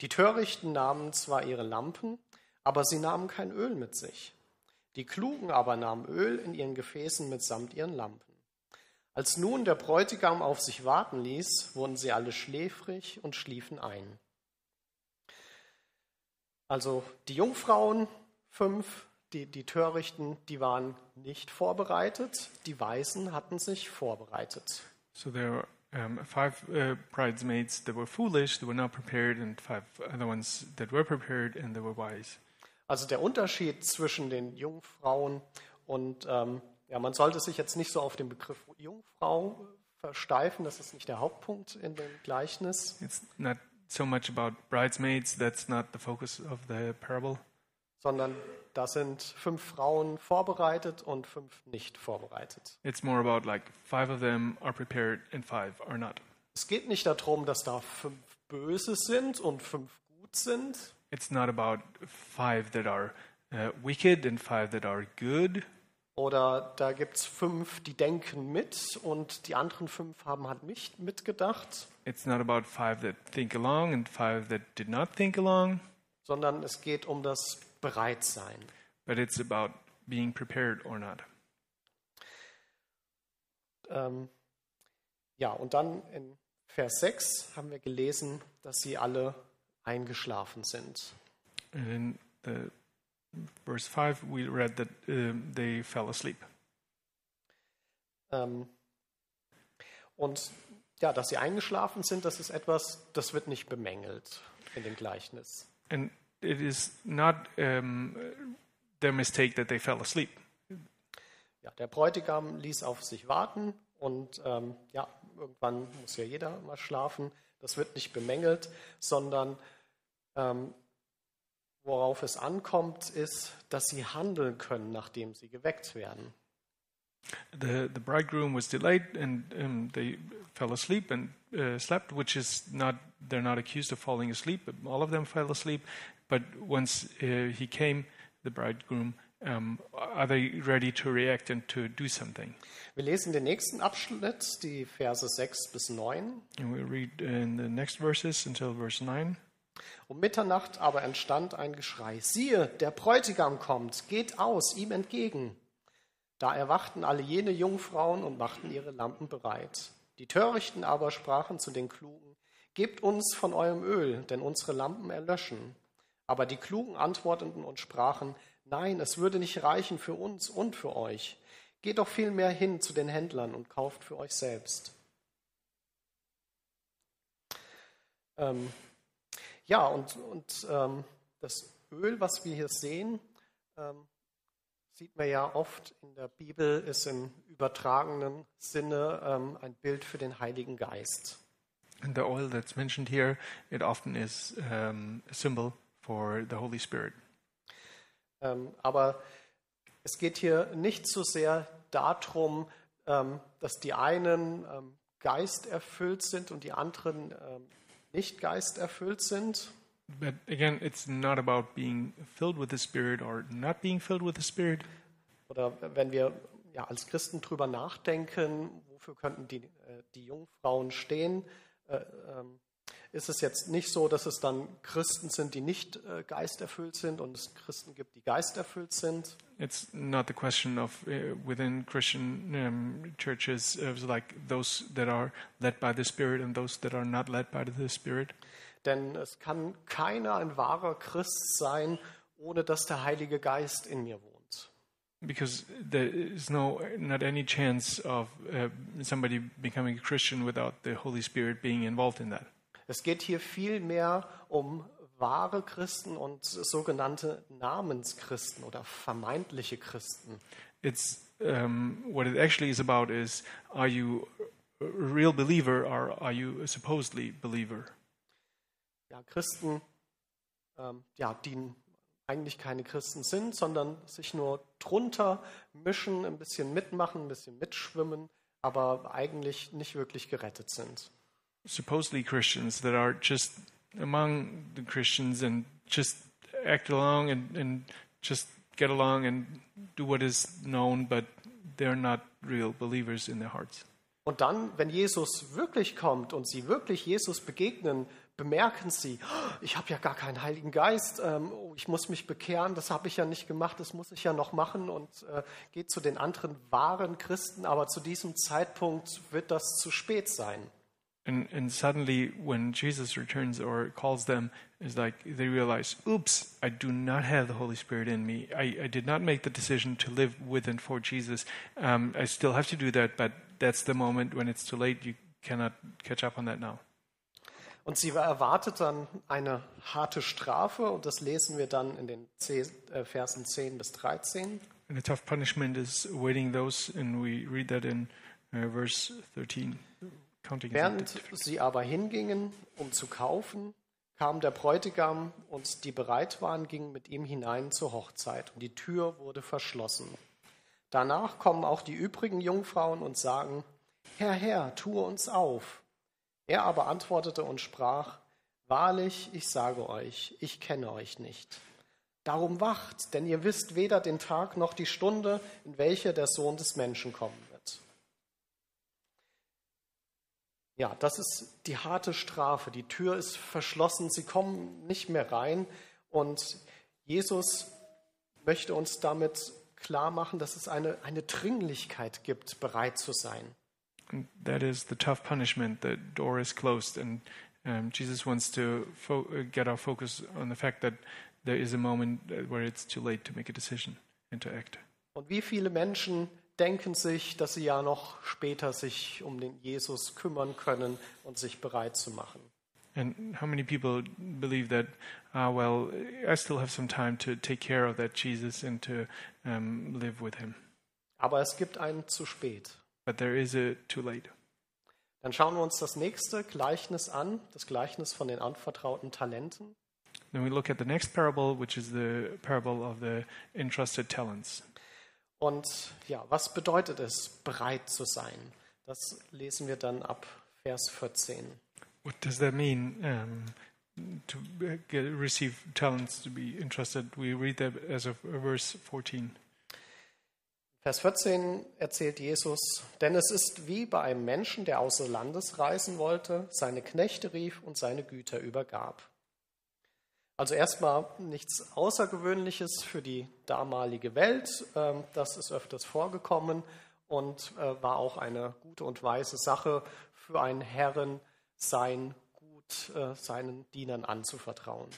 Die Törichten nahmen zwar ihre Lampen, aber sie nahmen kein Öl mit sich. Die Klugen aber nahmen Öl in ihren Gefäßen mitsamt ihren Lampen. Als nun der Bräutigam auf sich warten ließ, wurden sie alle schläfrig und schliefen ein. Also die Jungfrauen, fünf, die, die Törichten, die waren nicht vorbereitet, die Weisen hatten sich vorbereitet. So there are um, five uh, bridesmaids that were foolish, that were not prepared, and five other ones that were prepared and they were wise. Also der Unterschied zwischen den Jungfrauen und ähm, ja, man sollte sich jetzt nicht so auf den Begriff Jungfrau versteifen, das ist nicht der Hauptpunkt in dem Gleichnis, It's not so much about bridesmaids, that's not the focus of the parable, sondern da sind fünf Frauen vorbereitet und fünf nicht vorbereitet. it's more about like five of them are prepared and five are not. Es geht nicht darum, dass da fünf Böse sind und fünf gut sind, It's not about five that are uh, wicked and five that are good, Oder da gibt es fünf, die denken mit und die anderen fünf haben halt nicht mitgedacht, It's not about five that think along and five that did not think along, sondern es geht um das Bereitsein. but it's about being prepared or not. Ähm, ja, und dann in Vers 6 haben wir gelesen, dass sie alle eingeschlafen sind. And in the verse 5, we read that um, they fell asleep. Ähm, und ja, dass sie eingeschlafen sind, das ist etwas, das wird nicht bemängelt in dem Gleichnis. And it is not um, their mistake that they fell asleep. Ja, der Bräutigam ließ auf sich warten und ähm, ja, irgendwann muss ja jeder mal schlafen. Das wird nicht bemängelt, sondern ähm, worauf es ankommt, ist, dass sie handeln können, nachdem sie geweckt werden. The, the bridegroom was delayed and um, they fell asleep and uh, slept, which is not, they're not accused of falling asleep. but All of them fell asleep. But once uh, he came, the bridegroom, um, are they ready to react and to do something? Wir lesen den nächsten Abschnitt, die Verse 6 bis 9. And we read in the next verses until verse 9. Um Mitternacht aber entstand ein Geschrei. Siehe, der Bräutigam kommt, geht aus, ihm entgegen. Da erwachten alle jene Jungfrauen und machten ihre Lampen bereit. Die Törichten aber sprachen zu den Klugen, Gebt uns von eurem Öl, denn unsere Lampen erlöschen. Aber die Klugen antworteten und sprachen, Nein, es würde nicht reichen für uns und für euch. Geht doch vielmehr hin zu den Händlern und kauft für euch selbst. Ähm, ja, und, und ähm, das Öl, was wir hier sehen, ähm, sieht man ja oft in der Bibel, ist im übertragenen Sinne ähm, ein Bild für den Heiligen Geist. And the oil that's mentioned here, it often is um, a symbol for the Holy Spirit. Ähm, aber es geht hier nicht so sehr darum, ähm, dass die einen ähm, geisterfüllt sind und die anderen ähm, nicht geisterfüllt sind, But again, it's not about being filled with the Spirit or not being filled with the Spirit. Oder wenn wir ja, als Christen drüber nachdenken, wofür könnten die, äh, die Jungfrauen stehen, äh, ähm, ist es jetzt nicht so, dass es dann Christen sind, die nicht äh, geisterfüllt sind und es Christen gibt, die geisterfüllt sind. It's not the question of uh, within Christian um, churches of like those that are led by the Spirit and those that are not led by the Spirit. Denn es kann keiner ein wahrer Christ sein, ohne dass der Heilige Geist in mir wohnt. Because there is no not any chance of uh, somebody becoming a Christian without the Holy Spirit being involved in that. Es geht hier vielmehr um wahre Christen und sogenannte Namenschristen oder vermeintliche Christen. It's um, what it actually is about is are you a real believer or are you a supposedly believer? Ja, Christen, ähm, ja, die eigentlich keine Christen sind, sondern sich nur drunter mischen, ein bisschen mitmachen, ein bisschen mitschwimmen, aber eigentlich nicht wirklich gerettet sind. Supposedly Christians that are just among the Christians and just act along and, and just get along and do what is known, but they're not real believers in their hearts. Und dann, wenn Jesus wirklich kommt und sie wirklich Jesus begegnen, bemerken sie, "Oh, ich habe ja gar keinen Heiligen Geist, ähm, oh, ich muss mich bekehren, das habe ich ja nicht gemacht, das muss ich ja noch machen und äh, geht zu den anderen wahren Christen, aber zu diesem Zeitpunkt wird das zu spät sein. And, and suddenly, when Jesus returns or calls them, it's like they realize, oops, I do not have the Holy Spirit in me. I, I did not make the decision to live with and for Jesus. Um, I still have to do that, but that's the moment when it's too late. You cannot catch up on that now. Und sie erwartet dann eine harte Strafe und das lesen wir dann in den 10, äh, Versen 10 bis 13. And a tough punishment is awaiting those, and we read that in uh, verse 13. Während sie aber hingingen, um zu kaufen, kam der Bräutigam und die bereit waren, gingen mit ihm hinein zur Hochzeit und die Tür wurde verschlossen. Danach kommen auch die übrigen Jungfrauen und sagen, Herr, Herr, tue uns auf. Er aber antwortete und sprach, Wahrlich, ich sage euch, ich kenne euch nicht. Darum wacht, denn ihr wisst weder den Tag noch die Stunde, in welcher der Sohn des Menschen kommen wird. Ja, das ist die harte Strafe. Die Tür ist verschlossen, sie kommen nicht mehr rein. Und Jesus möchte uns damit klar machen, dass es eine, eine Dringlichkeit gibt, bereit zu sein. And that is the tough punishment. The door is closed, and um, Jesus wants to uh, get our focus on the fact that there is a moment where it's too late to make a decision and to act. Und wie viele Menschen denken sich, dass sie ja noch später sich um den Jesus kümmern können und sich bereit zu machen? And how many people believe that, ah, well, I still have some time to take care of that Jesus and to um, live with him? Aber es gibt einen zu spät. But there is a too late. Dann schauen wir uns das nächste Gleichnis an, das Gleichnis von den anvertrauten Talenten. Then we look at the next parable, which is the parable of the entrusted talents. Und ja, was bedeutet es, bereit zu sein? Das lesen wir dann ab Vers 14. What does that mean um, to uh, get, receive talents to be entrusted? We read that as of verse 14. Vers 14 erzählt Jesus, denn es ist wie bei einem Menschen, der außer Landes reisen wollte, seine Knechte rief und seine Güter übergab. Also erstmal nichts Außergewöhnliches für die damalige Welt. Ähm, Das ist öfters vorgekommen und äh, war auch eine gute und weise Sache für einen Herren, sein Gut äh, seinen Dienern anzuvertrauen.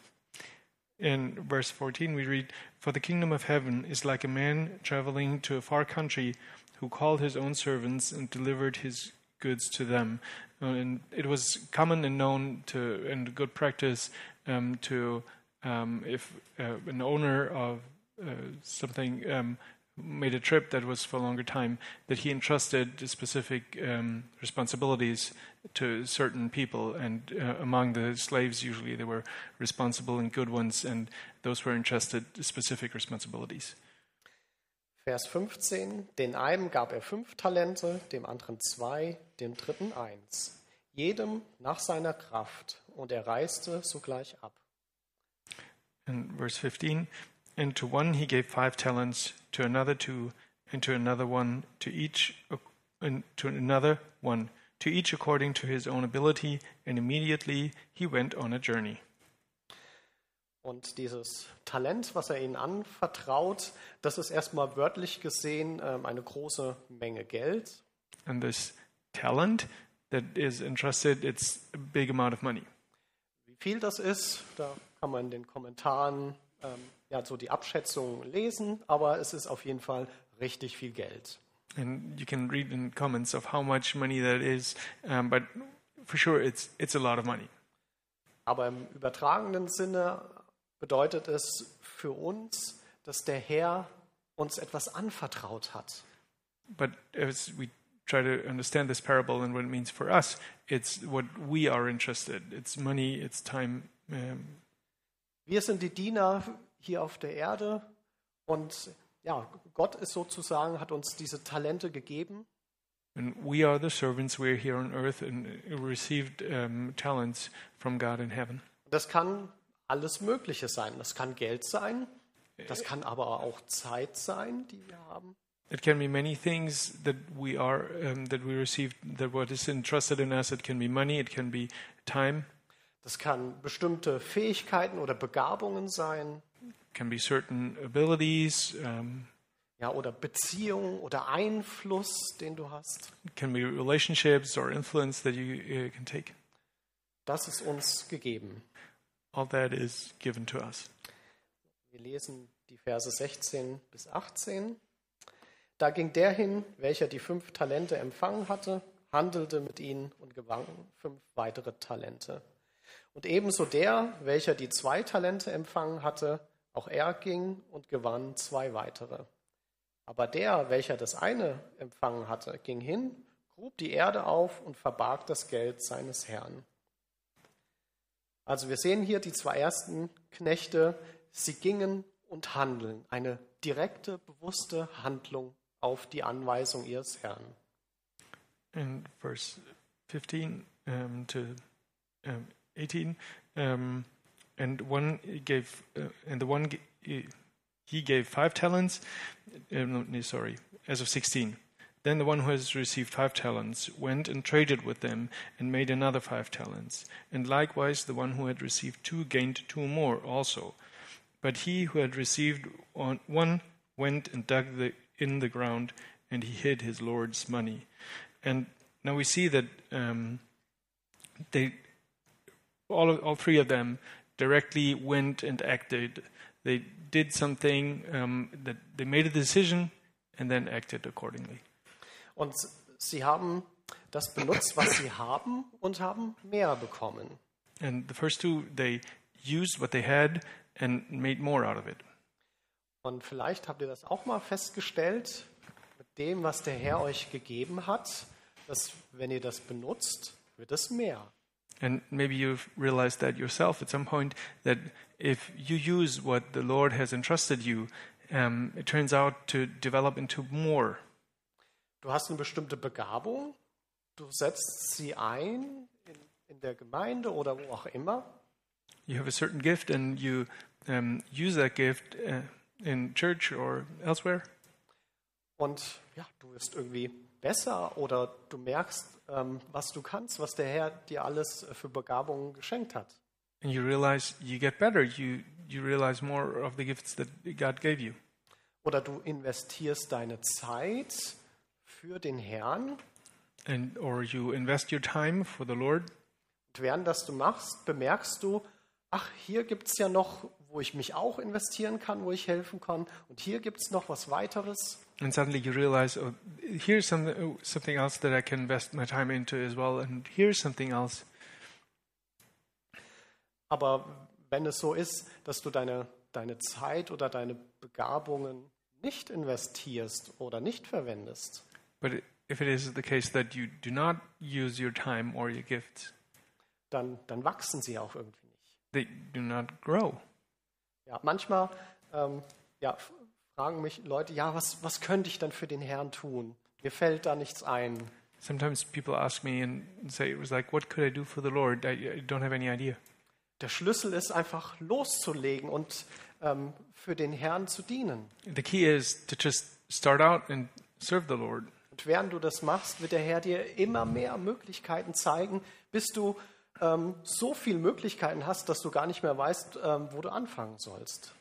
In verse 14, we read, For the kingdom of heaven is like a man traveling to a far country who called his own servants and delivered his goods to them. And it was common and known to, and good practice um, to, um, if uh, an owner of uh, something um, made a trip that was for a longer time, that he entrusted specific um, responsibilities to certain people. And uh, among the slaves, usually they were responsible and good ones, and those were entrusted specific responsibilities. Vers 15, den einen gab er fünf Talente, dem anderen zwei, dem dritten eins, jedem nach seiner Kraft, und er reiste sogleich ab. And verse 15, and to one he gave five talents, to another two, and to another one, to each, and to another one, to each according to his own ability, and immediately he went on a journey. Und dieses Talent, was er ihnen anvertraut, das ist erstmal wörtlich gesehen ähm, eine große Menge Geld. And this talent that is entrusted, it's a big amount of money. Wie viel das ist, da kann man in den Kommentaren ähm, ja, so die Abschätzungen lesen, aber es ist auf jeden Fall richtig viel Geld. And you can read in comments of how much money that is, um, but for sure it's, it's a lot of money. Aber im übertragenen Sinne bedeutet es für uns, dass der Herr uns etwas anvertraut hat. But as we try to understand this parable and what it means for us, it's what we are interested. It's money, it's time. Um, Wir sind die Diener hier auf der Erde und ja, Gott ist sozusagen, hat uns diese Talente gegeben and we are the servants. We're here on earth and received um, talents from God in heaven. Das kann alles Mögliche sein. Das kann Geld sein, das kann aber auch Zeit sein, die wir haben. It can be many things that we are um, that we received that what is entrusted in us. It can be money. It can be time. Das kann bestimmte Fähigkeiten oder Begabungen sein, Can be certain abilities. Um, ja, oder Beziehungen oder Einfluss, den du hast. can be relationships or influence that you uh, can take. Das ist uns gegeben. All that is given to us. Wir lesen die Verse 16 bis 18. Da ging der hin, welcher die fünf Talente empfangen hatte, handelte mit ihnen und gewann fünf weitere Talente. Und ebenso der, welcher die zwei Talente empfangen hatte, auch er ging und gewann zwei weitere. Aber der, welcher das eine empfangen hatte, ging hin, grub die Erde auf und verbarg das Geld seines Herrn. Also wir sehen hier die zwei ersten Knechte, sie gingen und handeln, eine direkte, bewusste Handlung auf die Anweisung ihres Herrn. in verse 15 um, to um, 18 um, and one gave uh, and the one he gave five talents uh, no, sorry as of 16 then the one who has received five talents went and traded with them and made another five talents. And likewise the one who had received two gained two more also. But he who had received one went and dug the, in the ground, and he hid his Lord's money. And now we see that um, they, all, of, all three of them directly went and acted. They did something, um, that they made a decision and then acted accordingly. Und sie haben das benutzt, was sie haben und haben mehr bekommen. And the first two, they used what they had and made more out of it. Und vielleicht habt ihr das auch mal festgestellt, mit dem, was der Herr euch gegeben hat, dass wenn ihr das benutzt, wird es mehr. And maybe you've realized that yourself at some point that if you use what the Lord has entrusted you, um, it turns out to develop into more. Du hast eine bestimmte Begabung, du setzt sie ein in, in der Gemeinde oder wo auch immer. You have a certain gift and you um, use that gift uh, in church or elsewhere. Und ja, du wirst irgendwie besser oder du merkst, ähm, was du kannst, was der Herr dir alles für Begabungen geschenkt hat. And you realize you get better. You, you realize more of the gifts that God gave you. Oder du investierst deine Zeit für den Herrn. And, or you invest your time for the Lord. Und während das du machst, bemerkst du, ach, hier gibt es ja noch, wo ich mich auch investieren kann, wo ich helfen kann. Und hier gibt es noch was weiteres. And suddenly you realize, oh, here's some, oh, something else that I can invest my time into as well. And here's something else. Aber wenn es so ist, dass du deine, deine Zeit oder deine Begabungen nicht investierst oder nicht verwendest, But if it is the case that you do not use your time or your gifts, dann, dann wachsen sie auch irgendwie nicht. they do not grow. Ja, manchmal ähm, ja, fragen mich Leute, ja, was, was könnte ich denn für den Herrn tun? Mir fällt da nichts ein. Sometimes people ask me and say, it was like, what could I do for the Lord? I, I don't have any idea. Der Schlüssel ist einfach loszulegen und ähm, für den Herrn zu dienen. The key is to just start out and serve the Lord. Und während du das machst, wird der Herr dir immer mehr Möglichkeiten zeigen, bis du ähm, so viele Möglichkeiten hast, dass du gar nicht mehr weißt, ähm, wo du anfangen sollst.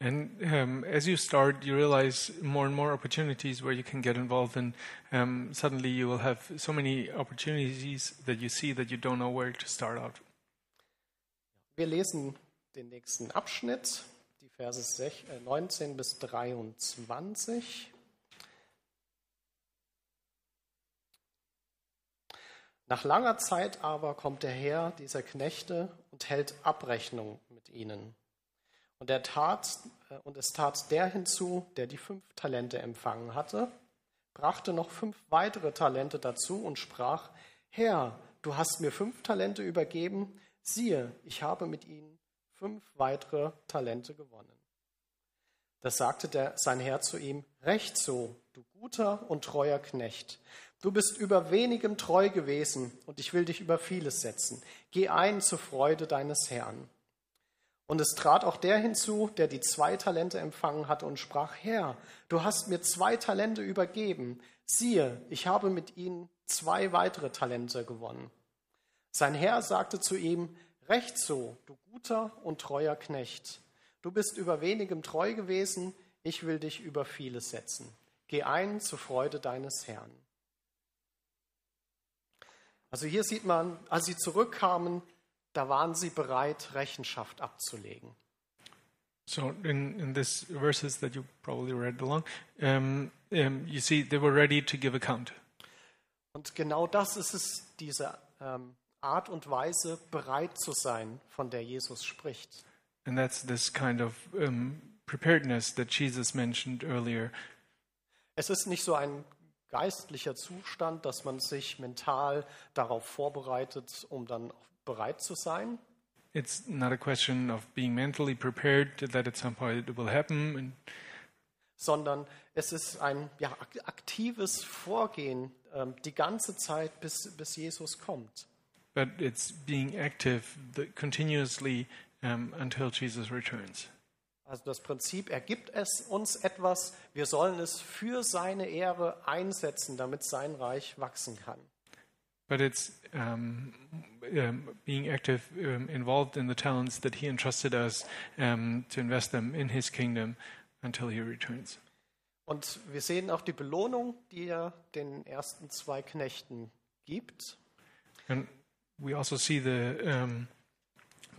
And um, as you start, you realize more and more opportunities where you can get involved, and um, suddenly you will have so many opportunities that you see that you don't know where to start out. Wir lesen den nächsten Abschnitt, die Verse sech- äh, 19 bis 23. Nach langer Zeit aber kommt der Herr dieser Knechte und hält Abrechnung mit ihnen. Und, er tat, äh, und es tat der hinzu, der die fünf Talente empfangen hatte, brachte noch fünf weitere Talente dazu und sprach, Herr, du hast mir fünf Talente übergeben, siehe, ich habe mit ihnen fünf weitere Talente gewonnen. Da sagte der, sein Herr zu ihm, Recht so, du guter und treuer Knecht. Du bist über wenigem treu gewesen, und ich will dich über vieles setzen. Geh ein zur Freude deines Herrn. Und es trat auch der hinzu, der die zwei Talente empfangen hatte und sprach, Herr, du hast mir zwei Talente übergeben. Siehe, ich habe mit ihnen zwei weitere Talente gewonnen. Sein Herr sagte zu ihm, Recht so, du guter und treuer Knecht. Du bist über wenigem treu gewesen, ich will dich über vieles setzen. Geh ein zur Freude deines Herrn. Also hier sieht man, als sie zurückkamen, da waren sie bereit, Rechenschaft abzulegen. So, in, in these verses that you probably read along, um, um, you see they were ready to give account. Und genau das ist es, diese ähm, Art und Weise, bereit zu sein, von der Jesus spricht. And that's this kind of um, preparedness that Jesus mentioned earlier. Es ist nicht so ein geistlicher Zustand, dass man sich mental darauf vorbereitet, um dann auch bereit zu sein, It's not a question of being mentally prepared that at some point it will happen. And sondern es ist ein ja, ak- aktives Vorgehen ähm, die ganze Zeit, bis, bis Jesus kommt. but it's being active the, continuously um, until Jesus returns. Also das Prinzip, er gibt es uns etwas, wir sollen es für seine Ehre einsetzen, damit sein Reich wachsen kann. But it's um, um, being active, um, involved in the talents that He entrusted us um, to invest them in His kingdom until He returns. Und wir sehen auch die Belohnung, die er den ersten zwei Knechten gibt. And we also see the um,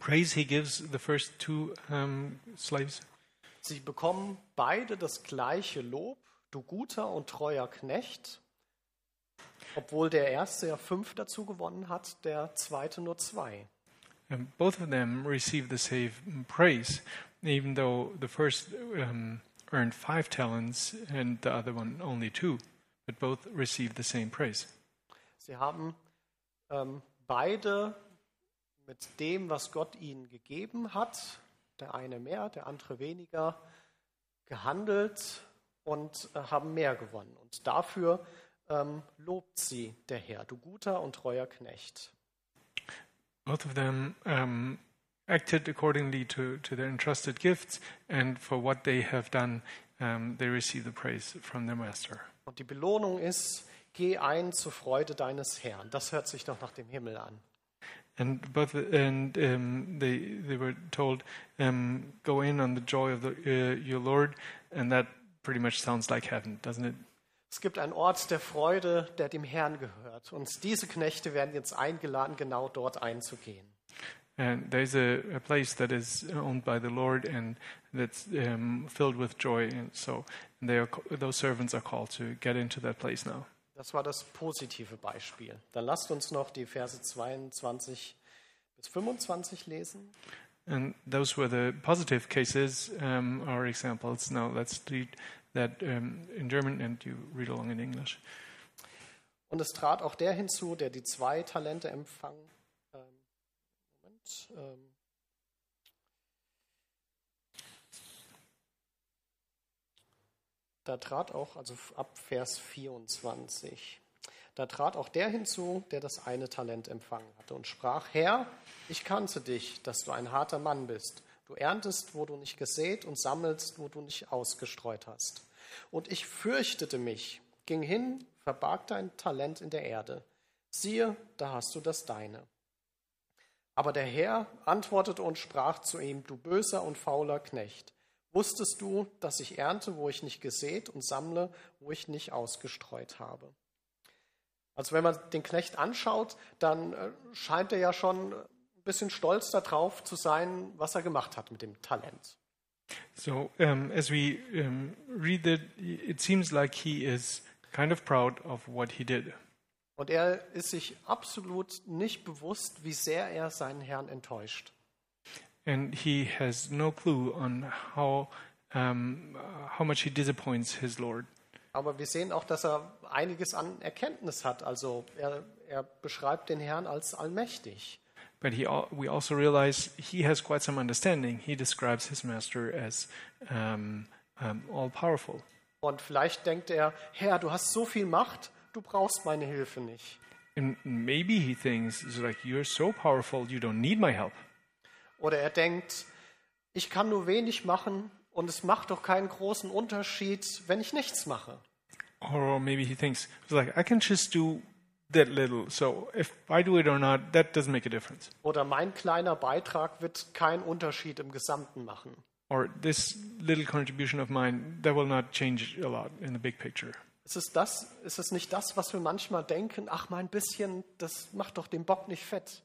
praise he gives the first two um, slaves. Sie bekommen beide das gleiche Lob, du guter und treuer Knecht, obwohl der erste ja fünf dazu gewonnen hat, der zweite nur zwei. And both of them receive the same praise, even though the first um, earned five talents and the other one only two. But both receive the same praise. Sie haben ähm, beide mit dem, was Gott ihnen gegeben hat, der eine mehr, der andere weniger, gehandelt und äh, haben mehr gewonnen. Und dafür ähm, lobt sie der Herr, du guter und treuer Knecht. Both of them um, acted accordingly to, to their entrusted gifts, and for what they have done, um, they receive the praise from their master. Und die Belohnung ist, geh ein zur Freude deines Herrn. Das hört sich doch nach dem Himmel an. And both and um, they they were told, um, "Go in on the joy of the, uh, your Lord," and that pretty much sounds like heaven, doesn't it? Es gibt einen Ort der Freude, der dem Herrn gehört. Und diese Knechte werden jetzt eingeladen, genau dort einzugehen. And there's a, a place that is owned by the Lord and that's um, filled with joy. And so they are, those servants are called to get into that place now. Das war das positive Beispiel. Dann lasst uns noch die Verse 22 bis 25 lesen. And those were the positive cases um, or examples. Now let's read that um, in German and you read along in English. Und es trat auch der hinzu, der die zwei Talente empfang. Ähm, Moment. Ähm, da trat auch, also ab Vers 24, da trat auch der hinzu, der das eine Talent empfangen hatte und sprach, Herr, ich kannte dich, dass du ein harter Mann bist. Du erntest, wo du nicht gesät und sammelst, wo du nicht ausgestreut hast. Und ich fürchtete mich, ging hin, verbarg dein Talent in der Erde. Siehe, da hast du das deine. Aber der Herr antwortete und sprach zu ihm, du böser und fauler Knecht. Wusstest du, dass ich ernte, wo ich nicht gesät und sammle, wo ich nicht ausgestreut habe? Also wenn man den Knecht anschaut, dann äh, scheint er ja schon ein bisschen stolz darauf zu sein, was er gemacht hat mit dem Talent. So um, as we um, read that, it seems like he is kind of proud of what he did. Und er ist sich absolut nicht bewusst, wie sehr er seinen Herrn enttäuscht. And he has no clue on how, um, how much he disappoints his Lord. Aber wir sehen auch, dass er einiges an Erkenntnis hat. Also er, er beschreibt den Herrn als allmächtig. But he, we also realize he has quite some understanding. He describes his master as um, um, all powerful. Und vielleicht denkt er, Herr, du hast so viel Macht, du brauchst meine Hilfe nicht. And maybe he thinks, like, you're so powerful, you don't need my help. Oder er denkt, ich kann nur wenig machen und es macht doch keinen großen Unterschied, wenn ich nichts mache. Or maybe he thinks, it's like, I can just do that little. So if I do it or not, that doesn't make a difference. Oder mein kleiner Beitrag wird keinen Unterschied im Gesamten machen. Or this little contribution of mine, that will not change a lot in the big picture. Ist es, das, ist es nicht das, was wir manchmal denken, ach mein bisschen, das macht doch den Bock nicht fett?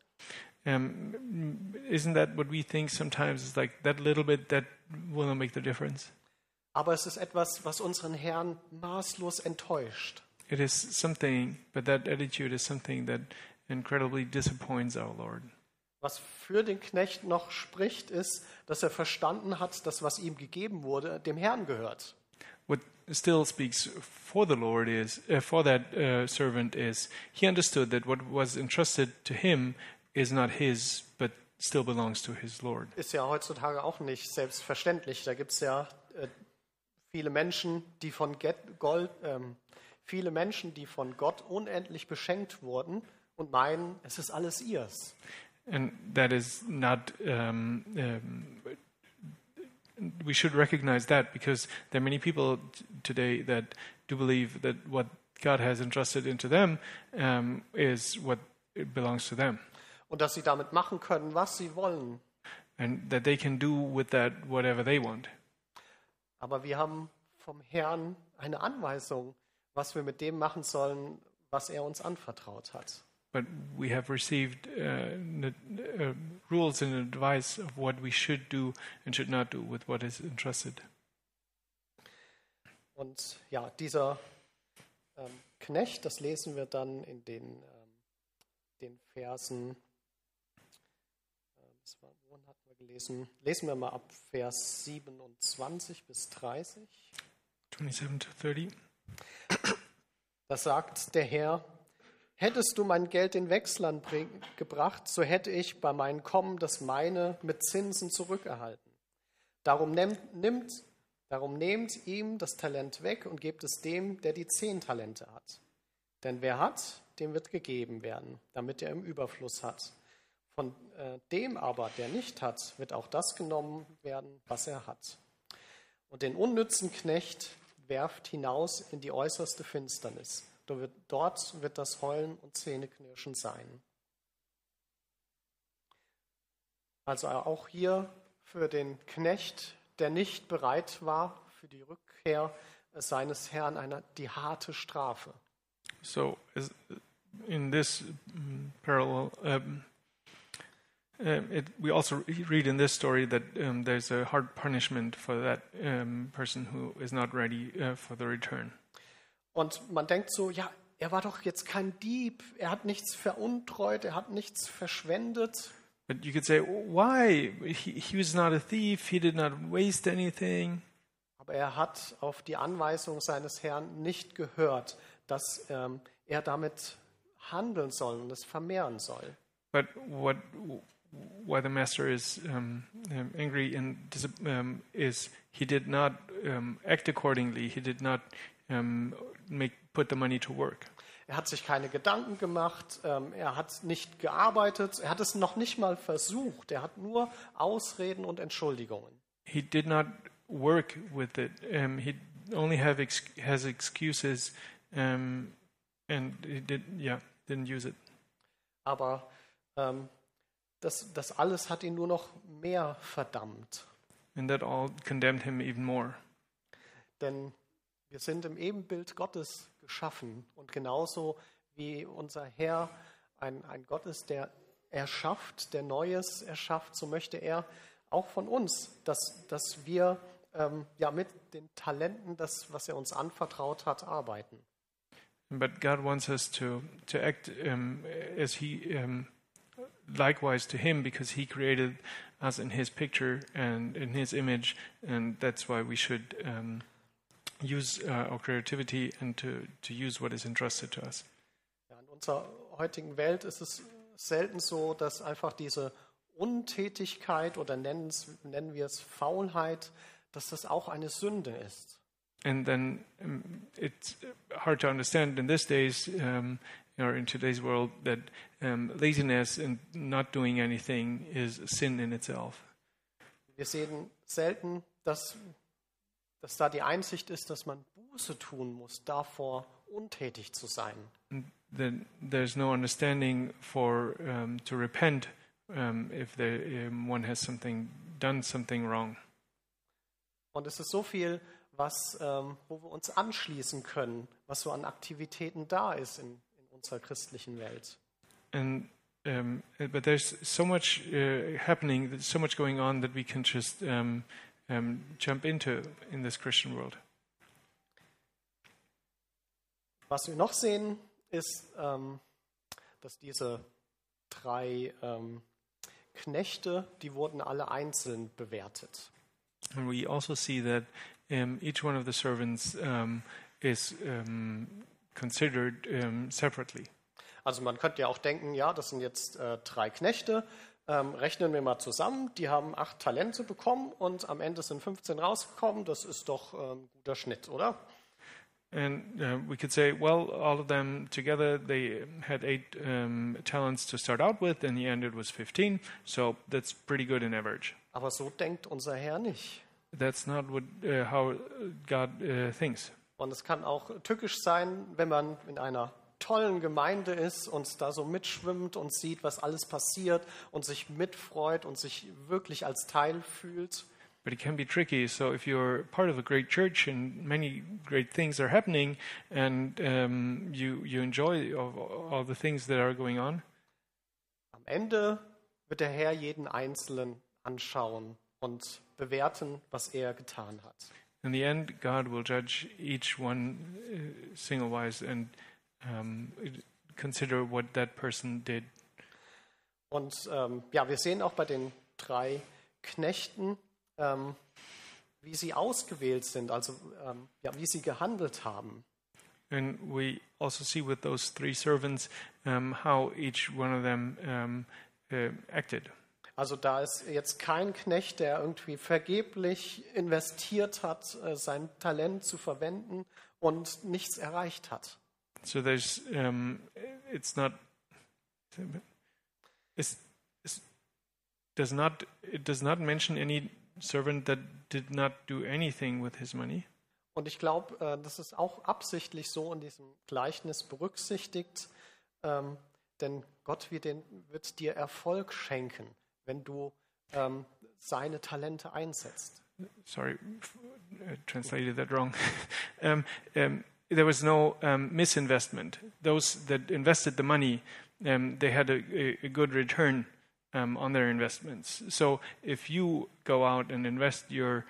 Um, isn't that what we think sometimes? It's like that little bit that will not make the difference. Aber es ist etwas, was unseren Herrn maßlos enttäuscht. It is something, but that attitude is something that incredibly disappoints our Lord. Was für den Knecht noch spricht, ist, dass er verstanden hat, dass was ihm gegeben wurde, dem Herrn gehört. What still speaks for the Lord is, uh, for that uh, servant is, he understood that what was entrusted to him is not his, but still belongs to his Lord. Ist ja heutzutage auch nicht selbstverständlich. Da gibt es ja äh, viele Menschen, die von Get Gold, ähm, viele Menschen, die von Gott unendlich beschenkt wurden und meinen, es ist alles ihrs. And that is not, um, um, we should recognize that because there are many people today that do believe that what God has entrusted into them um, is what belongs to them. Und dass sie damit machen können, was sie wollen. And that they can do with that whatever they want. Aber wir haben vom Herrn eine Anweisung, was wir mit dem machen sollen, was er uns anvertraut hat. but we have received uh, uh, rules and advice of what we should do and should not do with what is entrusted. Und ja, dieser ähm, Knecht, das lesen wir dann in den, ähm, den Versen, äh, das war, gelesen? Lesen wir mal ab Vers 27 bis 30. 27 to 30. Da sagt der Herr, hättest du mein Geld in Wechslern bring, gebracht, so hätte ich bei meinem Kommen das meine mit Zinsen zurückerhalten. Darum nimmt, nimmt, darum nehmt ihm das Talent weg und gebt es dem, der die zehn Talente hat. Denn wer hat, dem wird gegeben werden, damit er im Überfluss hat. Von äh, dem aber, der nicht hat, wird auch das genommen werden, was er hat. Und den unnützen Knecht werft hinaus in die äußerste Finsternis. Dort wird, das Heulen und Zähneknirschen sein. Also auch hier für den Knecht, der nicht bereit war für die Rückkehr seines Herrn, eine, die harte Strafe. So, in this mm, parallel, um, uh, it, we also read in this story that um, there's a hard punishment for that um, person who is not ready uh, for the return. Und man denkt so, ja, er war doch jetzt kein Dieb, er hat nichts veruntreut, er hat nichts verschwendet. But you could say, why? He, he was not a thief. He did not waste anything. Aber er hat auf die Anweisung seines Herrn nicht gehört, dass ähm, er damit handeln soll und es vermehren soll. But what, why the master is um, um, angry and um, is he did not um, act accordingly. He did not um, make put the money to work. Er hat sich keine Gedanken gemacht, ähm, er hat nicht gearbeitet, er hat es noch nicht mal versucht, er hat nur Ausreden und Entschuldigungen. He did not work with it. Um, he only have ex- has excuses, um, and he did yeah didn't use it. Aber ähm, das, das alles hat ihn nur noch mehr verdammt. And that all condemned him even more. Denn wir sind im Ebenbild Gottes geschaffen. Und genauso wie unser Herr ein, ein Gott ist, der erschafft, der Neues erschafft, so möchte er auch von uns, dass, dass wir ähm, ja, mit den Talenten, das, was er uns anvertraut hat, arbeiten. But God wants us to to act um, as He um, likewise to Him because He created us in His picture and in His image, and that's why we should um, use uh, our creativity and to to use what is entrusted to us. Ja, in unserer heutigen Welt ist es selten so, dass einfach diese Untätigkeit oder nennen, nennen wir es Faulheit, dass das auch eine Sünde ist. And then um, it's hard to understand in these days, um, or in today's world, that um, laziness and not doing anything is a sin in itself. Wir sehen selten, dass, dass da die Einsicht ist, dass man Buße tun muss, davor untätig zu sein. Then there's no understanding for um, to repent um, if there, um, one has something done something wrong. Und es ist so viel, was, ähm, wo wir uns anschließen können, was so an Aktivitäten da ist in unserer christlichen Welt. And um, but there's so much uh, happening, so much going on that we can just um, um, jump into in this Christian world. Was wir noch sehen, ist, ähm, dass diese drei ähm, Knechte, die wurden alle einzeln bewertet. And we also see that um, each one of the servants um, is um, considered um, separately. Also man könnte ja auch denken, ja, das sind jetzt äh, drei Knechte, ähm, rechnen wir mal zusammen, die haben acht Talente bekommen und am Ende sind 15 rausgekommen, das ist doch ähm, guter Schnitt, oder? And uh, we could say, well, all of them together, they had eight um, talents to start out with, and the end it was 15. So that's pretty good in average. Aber so denkt unser Herr nicht. That's not what, uh, how God uh, thinks. Und es kann auch tückisch sein, wenn man in einer tollen Gemeinde ist und da so mitschwimmt und sieht, was alles passiert und sich mitfreut und sich wirklich als Teil fühlt. but it can be tricky. So if you're part of a great church and many great things are happening, and um, you you enjoy all, all the things that are going on, Am Ende wird der Herr jeden Einzelnen anschauen und bewerten, was er getan hat. In the end, God will judge each one uh, single wise and um, consider what that person did. Und ähm, ja, wir sehen auch bei den drei Knechten, ähm, wie sie ausgewählt sind, also ähm, ja, wie sie gehandelt haben. And we also see with those three servants um, how each one of them um, uh, acted. Also da ist jetzt kein Knecht, der irgendwie vergeblich investiert hat, äh, sein Talent zu verwenden und nichts erreicht hat. So there's, um, it's not, it's, it's, does not, it does not mention any servant that did not do anything with his money. Und ich glaube, äh, das ist auch absichtlich so in diesem Gleichnis berücksichtigt, ähm, denn Gott wird, den, wird dir Erfolg schenken, wenn du ähm, seine Talente einsetzt. sorry, f- uh, translated that wrong. um, um, there was no um, misinvestment. Those that invested the money, they had a, a, good return on their investments. So if you go out and invest your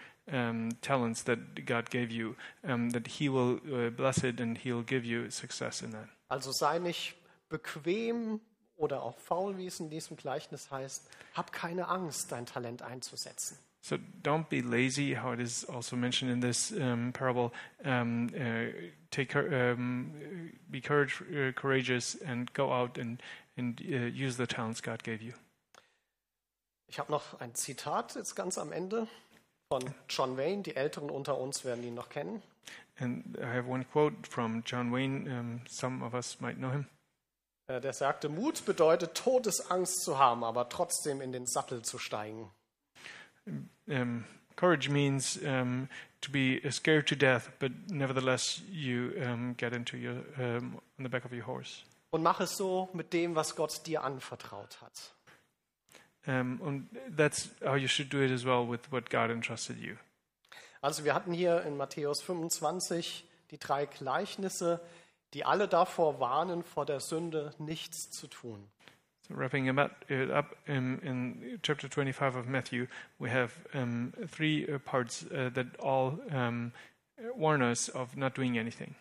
talents that God gave you, that He will uh, bless it and He'll give you success in that. Also sei nicht bequem oder auch faul, wie es in diesem Gleichnis heißt. Hab keine Angst, dein Talent einzusetzen. So don't be lazy, how it is also mentioned in this um, parable. Um, uh, take, um, be courage, uh, courageous and go out and, and uh, use the talents God gave you. Ich habe noch ein Zitat jetzt ganz am Ende von John Wayne. Die Älteren unter uns werden ihn noch kennen. And I have one quote from John Wayne. Some of us might know him. Äh, Der sagte, Mut bedeutet Todesangst zu haben, aber trotzdem in den Sattel zu steigen. Um, courage means um, to be scared to death, but nevertheless you um, get into your on the back of your horse. Und mach es so mit dem, was Gott dir anvertraut hat. And that's how you should do it as well with what God entrusted you. Also wir hatten hier in Matthäus 25 die drei Gleichnisse, die alle davor warnen, vor der Sünde nichts zu tun. So wrapping it up, it up in, in chapter 25 of Matthew, we have um, three uh, parts uh, that all um, warn us of not doing anything.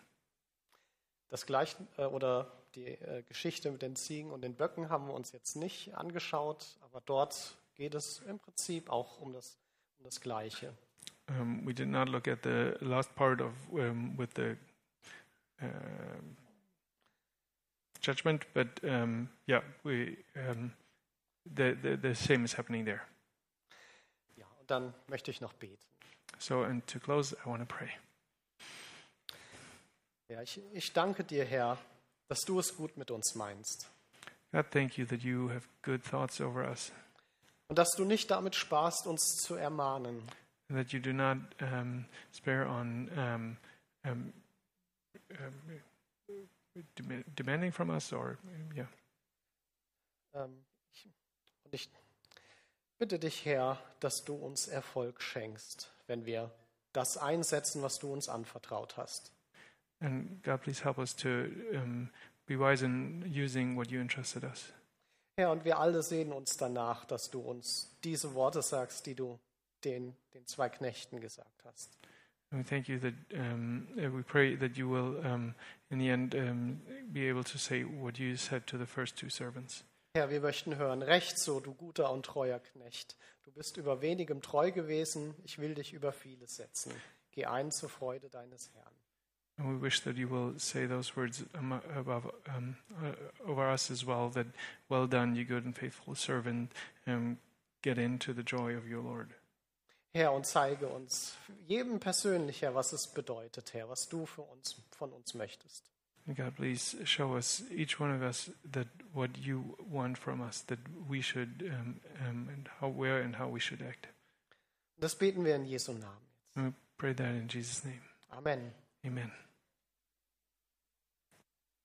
Das Gleich äh, oder die äh, Geschichte mit den Ziegen und den Böcken haben wir uns jetzt nicht angeschaut, aber dort geht es im Prinzip auch um das, um das Gleiche. Um, we did not look at the last part of um, with the um judgment, but um, yeah, we um, the, the the same is happening there. Ja, und dann möchte ich noch beten. So, and to close, I want to pray. Ja, ich, ich danke dir, Herr, dass du es gut mit uns meinst God, thank you that you have good thoughts over us, und dass du nicht damit sparst, uns zu ermahnen. and that you do not um, spare on um, um, um, dem- demanding from us, or yeah. Ähm, ich, und ich bitte dich, Herr, dass du uns Erfolg schenkst, wenn wir das einsetzen, was du uns anvertraut hast. And God, please help us to um, be wise in using what you entrusted us. Herr, und wir alle sehen uns danach, dass du uns diese Worte sagst, die du den, den zwei Knechten gesagt hast. We thank you that um, uh, we pray that you will, um, in the end, um, be able to say what you said to the first two servants. Herr, wir möchten hören, recht so, du guter und treuer Knecht. Du bist über wenigem treu gewesen, ich will dich über vieles setzen. Geh ein zur Freude deines Herrn. And we wish that you will say those words above um, uh, over us as well. That well done, you good and faithful servant. Um, get into the joy of your Lord. Herr, und zeige uns jedem persönlich, Herr, was es bedeutet, Herr, was du für uns, von uns möchtest. God, please show us each one of us that what you want from us, that we should um, um, and how where and how we should act. Das beten wir in Jesu Namen. And we pray that in Jesus' name. Amen. Amen.